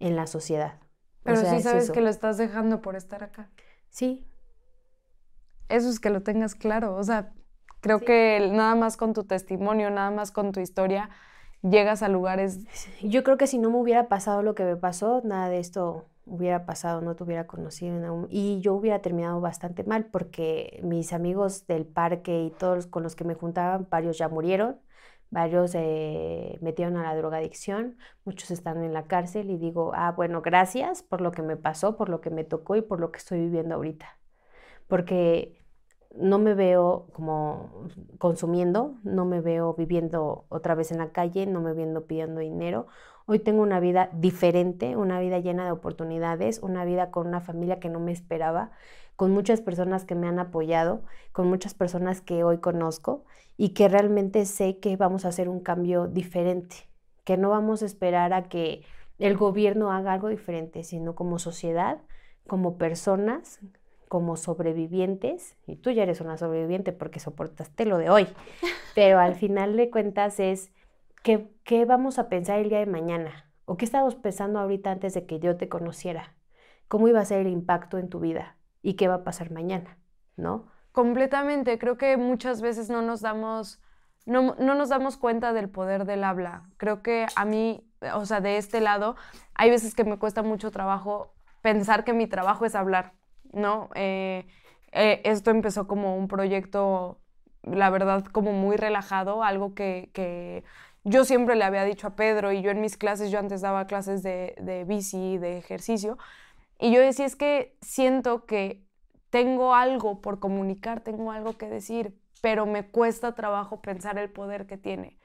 en la sociedad. O Pero sea, sí es sabes que lo estás dejando por estar acá. Sí, Eso es que lo tengas claro. O sea, creo que nada más con tu testimonio, nada más con tu historia, llegas a lugares. Yo creo que si no me hubiera pasado lo que me pasó, nada de esto hubiera pasado, no te hubiera conocido y yo hubiera terminado bastante mal porque mis amigos del parque y todos con los que me juntaban, varios ya murieron, varios se metieron a la drogadicción, muchos están en la cárcel y digo, ah, bueno, gracias por lo que me pasó, por lo que me tocó y por lo que estoy viviendo ahorita. Porque no me veo como consumiendo, no me veo viviendo otra vez en la calle, no me viendo pidiendo dinero. Hoy tengo una vida diferente, una vida llena de oportunidades, una vida con una familia que no me esperaba, con muchas personas que me han apoyado, con muchas personas que hoy conozco y que realmente sé que vamos a hacer un cambio diferente, que no vamos a esperar a que el gobierno haga algo diferente, sino como sociedad, como personas, como sobrevivientes, y tú ya eres una sobreviviente porque soportaste lo de hoy, pero al final de cuentas es ¿qué, qué vamos a pensar el día de mañana? ¿O qué estábamos pensando ahorita antes de que yo te conociera? ¿Cómo iba a ser el impacto en tu vida? ¿Y qué va a pasar mañana? ¿No? Completamente. Creo que muchas veces no nos damos. No, no nos damos cuenta del poder del habla. Creo que a mí, o sea, de este lado, hay veces que me cuesta mucho trabajo pensar que mi trabajo es hablar, ¿no? Eh, eh, esto empezó como un proyecto, la verdad, como muy relajado, algo que, que yo siempre le había dicho a Pedro y yo en mis clases, yo antes daba clases de, de bici, de ejercicio, y yo decía, es que siento que tengo algo por comunicar, tengo algo que decir, pero me cuesta trabajo pensar el poder que tiene.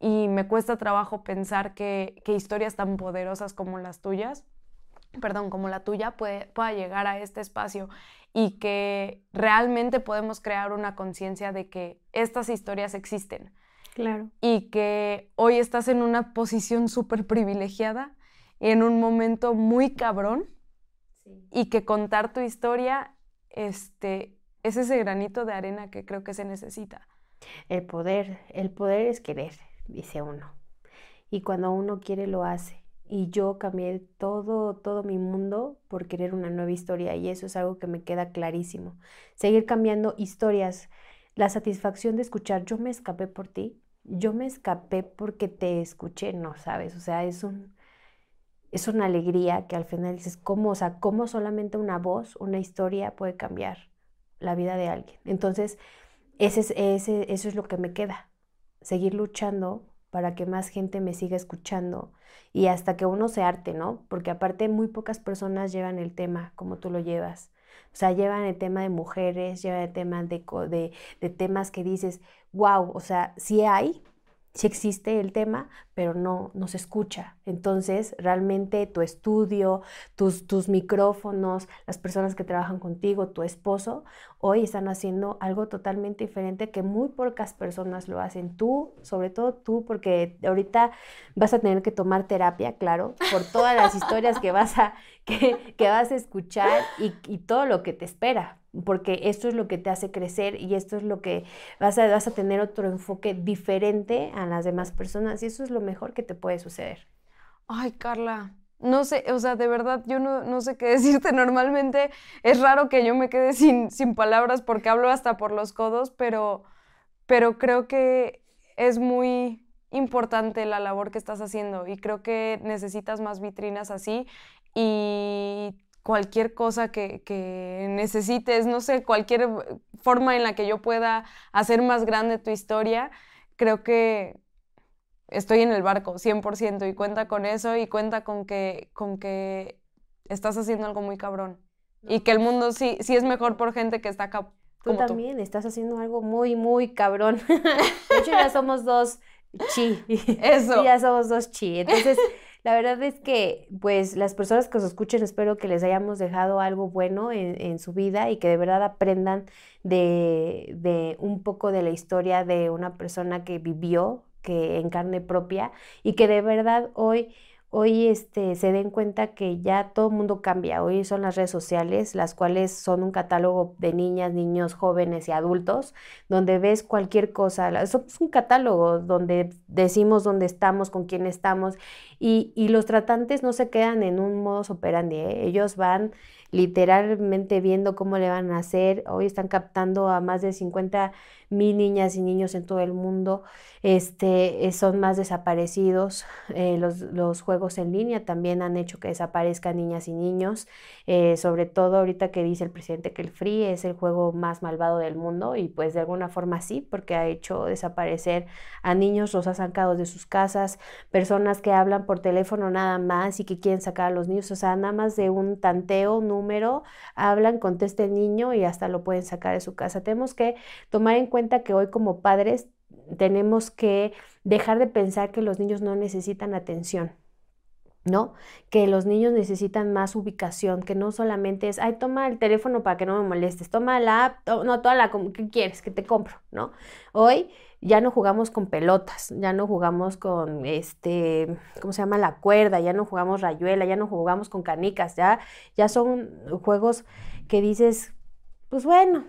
Y me cuesta trabajo pensar que, que historias tan poderosas como las tuyas, perdón, como la tuya, puede, pueda llegar a este espacio y que realmente podemos crear una conciencia de que estas historias existen Claro. y que hoy estás en una posición súper privilegiada, en un momento muy cabrón y que contar tu historia este, es ese granito de arena que creo que se necesita. El poder, el poder es querer, dice uno. Y cuando uno quiere lo hace. Y yo cambié todo, todo mi mundo por querer una nueva historia y eso es algo que me queda clarísimo. Seguir cambiando historias, la satisfacción de escuchar, yo me escapé por ti, yo me escapé porque te escuché, no sabes, o sea, es un, es una alegría que al final dices, ¿cómo, o sea, cómo solamente una voz, una historia puede cambiar la vida de alguien? Entonces, ese es, ese, eso es lo que me queda, seguir luchando para que más gente me siga escuchando y hasta que uno se arte, ¿no? Porque aparte muy pocas personas llevan el tema como tú lo llevas. O sea, llevan el tema de mujeres, llevan el tema de, de, de temas que dices, wow, o sea, sí hay, sí existe el tema, pero no, no se escucha. Entonces, realmente tu estudio, tus, tus micrófonos, las personas que trabajan contigo, tu esposo, hoy están haciendo algo totalmente diferente que muy pocas personas lo hacen. Tú, sobre todo tú, porque ahorita vas a tener que tomar terapia, claro, por todas las historias que vas a, que, que vas a escuchar y, y todo lo que te espera porque esto es lo que te hace crecer y esto es lo que vas a, vas a tener otro enfoque diferente a las demás personas y eso es lo mejor que te puede suceder. Ay, Carla, no sé, o sea, de verdad, yo no, no sé qué decirte. Normalmente es raro que yo me quede sin, sin palabras porque hablo hasta por los codos, pero, pero creo que es muy importante la labor que estás haciendo y creo que necesitas más vitrinas así y cualquier cosa que, que necesites, no sé, cualquier forma en la que yo pueda hacer más grande tu historia, creo que estoy en el barco, 100%, y cuenta con eso y cuenta con que, con que estás haciendo algo muy cabrón. Y que el mundo sí, sí es mejor por gente que está acá. Tú también estás haciendo algo muy, muy cabrón. De hecho, ya somos dos chi. Eso. ya somos dos chi. Entonces, la verdad es que, pues, las personas que os escuchen, espero que les hayamos dejado algo bueno en, en su vida y que de verdad aprendan de, de un poco de la historia de una persona que vivió, que en carne propia y que de verdad hoy hoy este, se den cuenta que ya todo el mundo cambia. Hoy son las redes sociales, las cuales son un catálogo de niñas, niños, jóvenes y adultos, donde ves cualquier cosa. Es un catálogo donde decimos dónde estamos, con quién estamos, y, y los tratantes no se quedan en un modus operandi. ¿eh? Ellos van literalmente viendo cómo le van a hacer. Hoy están captando a más de 50 mil niñas y niños en todo el mundo. Este, eh, son más desaparecidos. Eh, los, los, juegos en línea también han hecho que desaparezcan niñas y niños. Eh, sobre todo ahorita que dice el presidente que el Free es el juego más malvado del mundo y pues de alguna forma sí, porque ha hecho desaparecer a niños, los ha sacado de sus casas, personas que hablan por teléfono nada más y que quieren sacar a los niños, o sea, nada más de un tanteo, hablan, contesta el niño y hasta lo pueden sacar de su casa. Tenemos que tomar en cuenta que hoy como padres tenemos que dejar de pensar que los niños no necesitan atención. ¿no? Que los niños necesitan más ubicación, que no solamente es, ay, toma el teléfono para que no me molestes, toma la app, no, toda la, ¿qué quieres? Que te compro, ¿no? Hoy ya no jugamos con pelotas, ya no jugamos con, este, ¿cómo se llama? La cuerda, ya no jugamos rayuela, ya no jugamos con canicas, ya, ya son juegos que dices, pues bueno,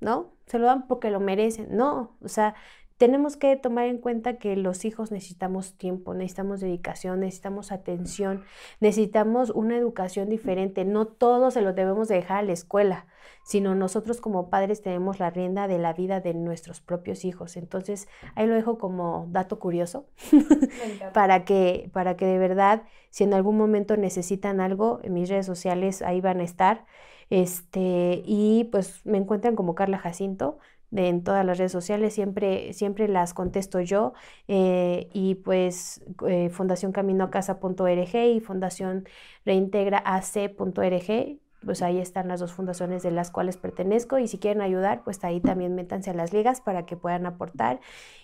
¿no? Se lo dan porque lo merecen. No, o sea, tenemos que tomar en cuenta que los hijos necesitamos tiempo, necesitamos dedicación, necesitamos atención, necesitamos una educación diferente. No todo se lo debemos dejar a la escuela, sino nosotros como padres tenemos la rienda de la vida de nuestros propios hijos. Entonces, ahí lo dejo como dato curioso para que para que de verdad si en algún momento necesitan algo, en mis redes sociales ahí van a estar. Este, y pues me encuentran como Carla Jacinto en todas las redes sociales, siempre, siempre las contesto yo. Eh, y pues eh, Fundación Camino a Casa.org y Fundación Reintegra AC.org, pues ahí están las dos fundaciones de las cuales pertenezco y si quieren ayudar, pues ahí también métanse a las ligas para que puedan aportar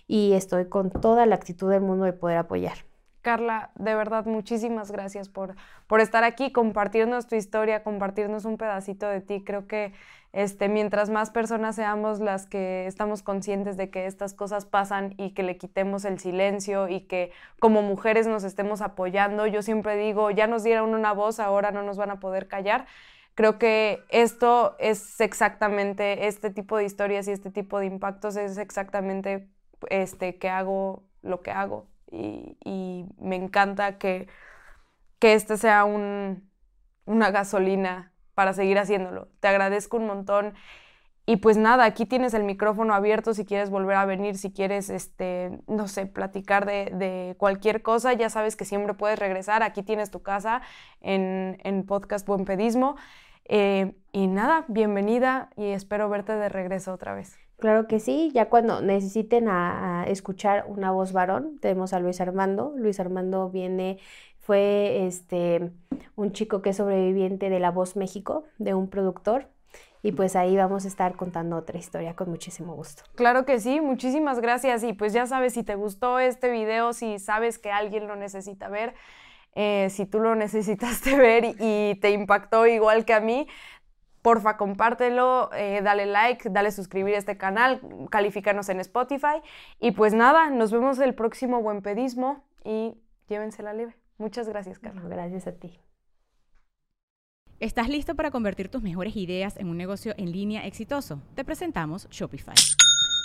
y estoy con toda la actitud del mundo de poder apoyar. Carla, de verdad, muchísimas gracias por, por estar aquí, compartirnos tu historia, compartirnos un pedacito de ti. Creo que este, mientras más personas seamos las que estamos conscientes de que estas cosas pasan y que le quitemos el silencio y que como mujeres nos estemos apoyando, yo siempre digo, ya nos dieron una voz, ahora no nos van a poder callar. Creo que esto es exactamente, este tipo de historias y este tipo de impactos es exactamente este, que hago lo que hago y, me encanta que, que este sea un, una gasolina para seguir haciéndolo. Te agradezco un montón. Y pues nada, aquí tienes el micrófono abierto si quieres volver a venir, si quieres, este, no sé, platicar de, cualquier cosa, ya sabes que siempre puedes regresar. Aquí tienes tu casa en, en Podcast Buen Pedismo. Eh, y nada, bienvenida y espero verte de regreso otra vez. Claro que sí, ya cuando necesiten a, escuchar una voz varón, tenemos a Luis Armando. Luis Armando viene, fue este, un chico que es sobreviviente de La Voz México, de un productor. Y pues ahí vamos a estar contando otra historia con muchísimo gusto. Claro que sí, muchísimas gracias. Y pues ya sabes, si te gustó este video, si sabes que alguien lo necesita ver, eh, si tú lo necesitaste ver y te impactó igual que a mí, porfa, compártelo, eh, dale like, dale suscribir a este canal, califícanos en Spotify. Y pues nada, nos vemos el próximo Buen Pedismo y llévensela leve. Muchas gracias, Carlos. Gracias a ti. ¿Estás listo para convertir tus mejores ideas en un negocio en línea exitoso? Te presentamos Shopify.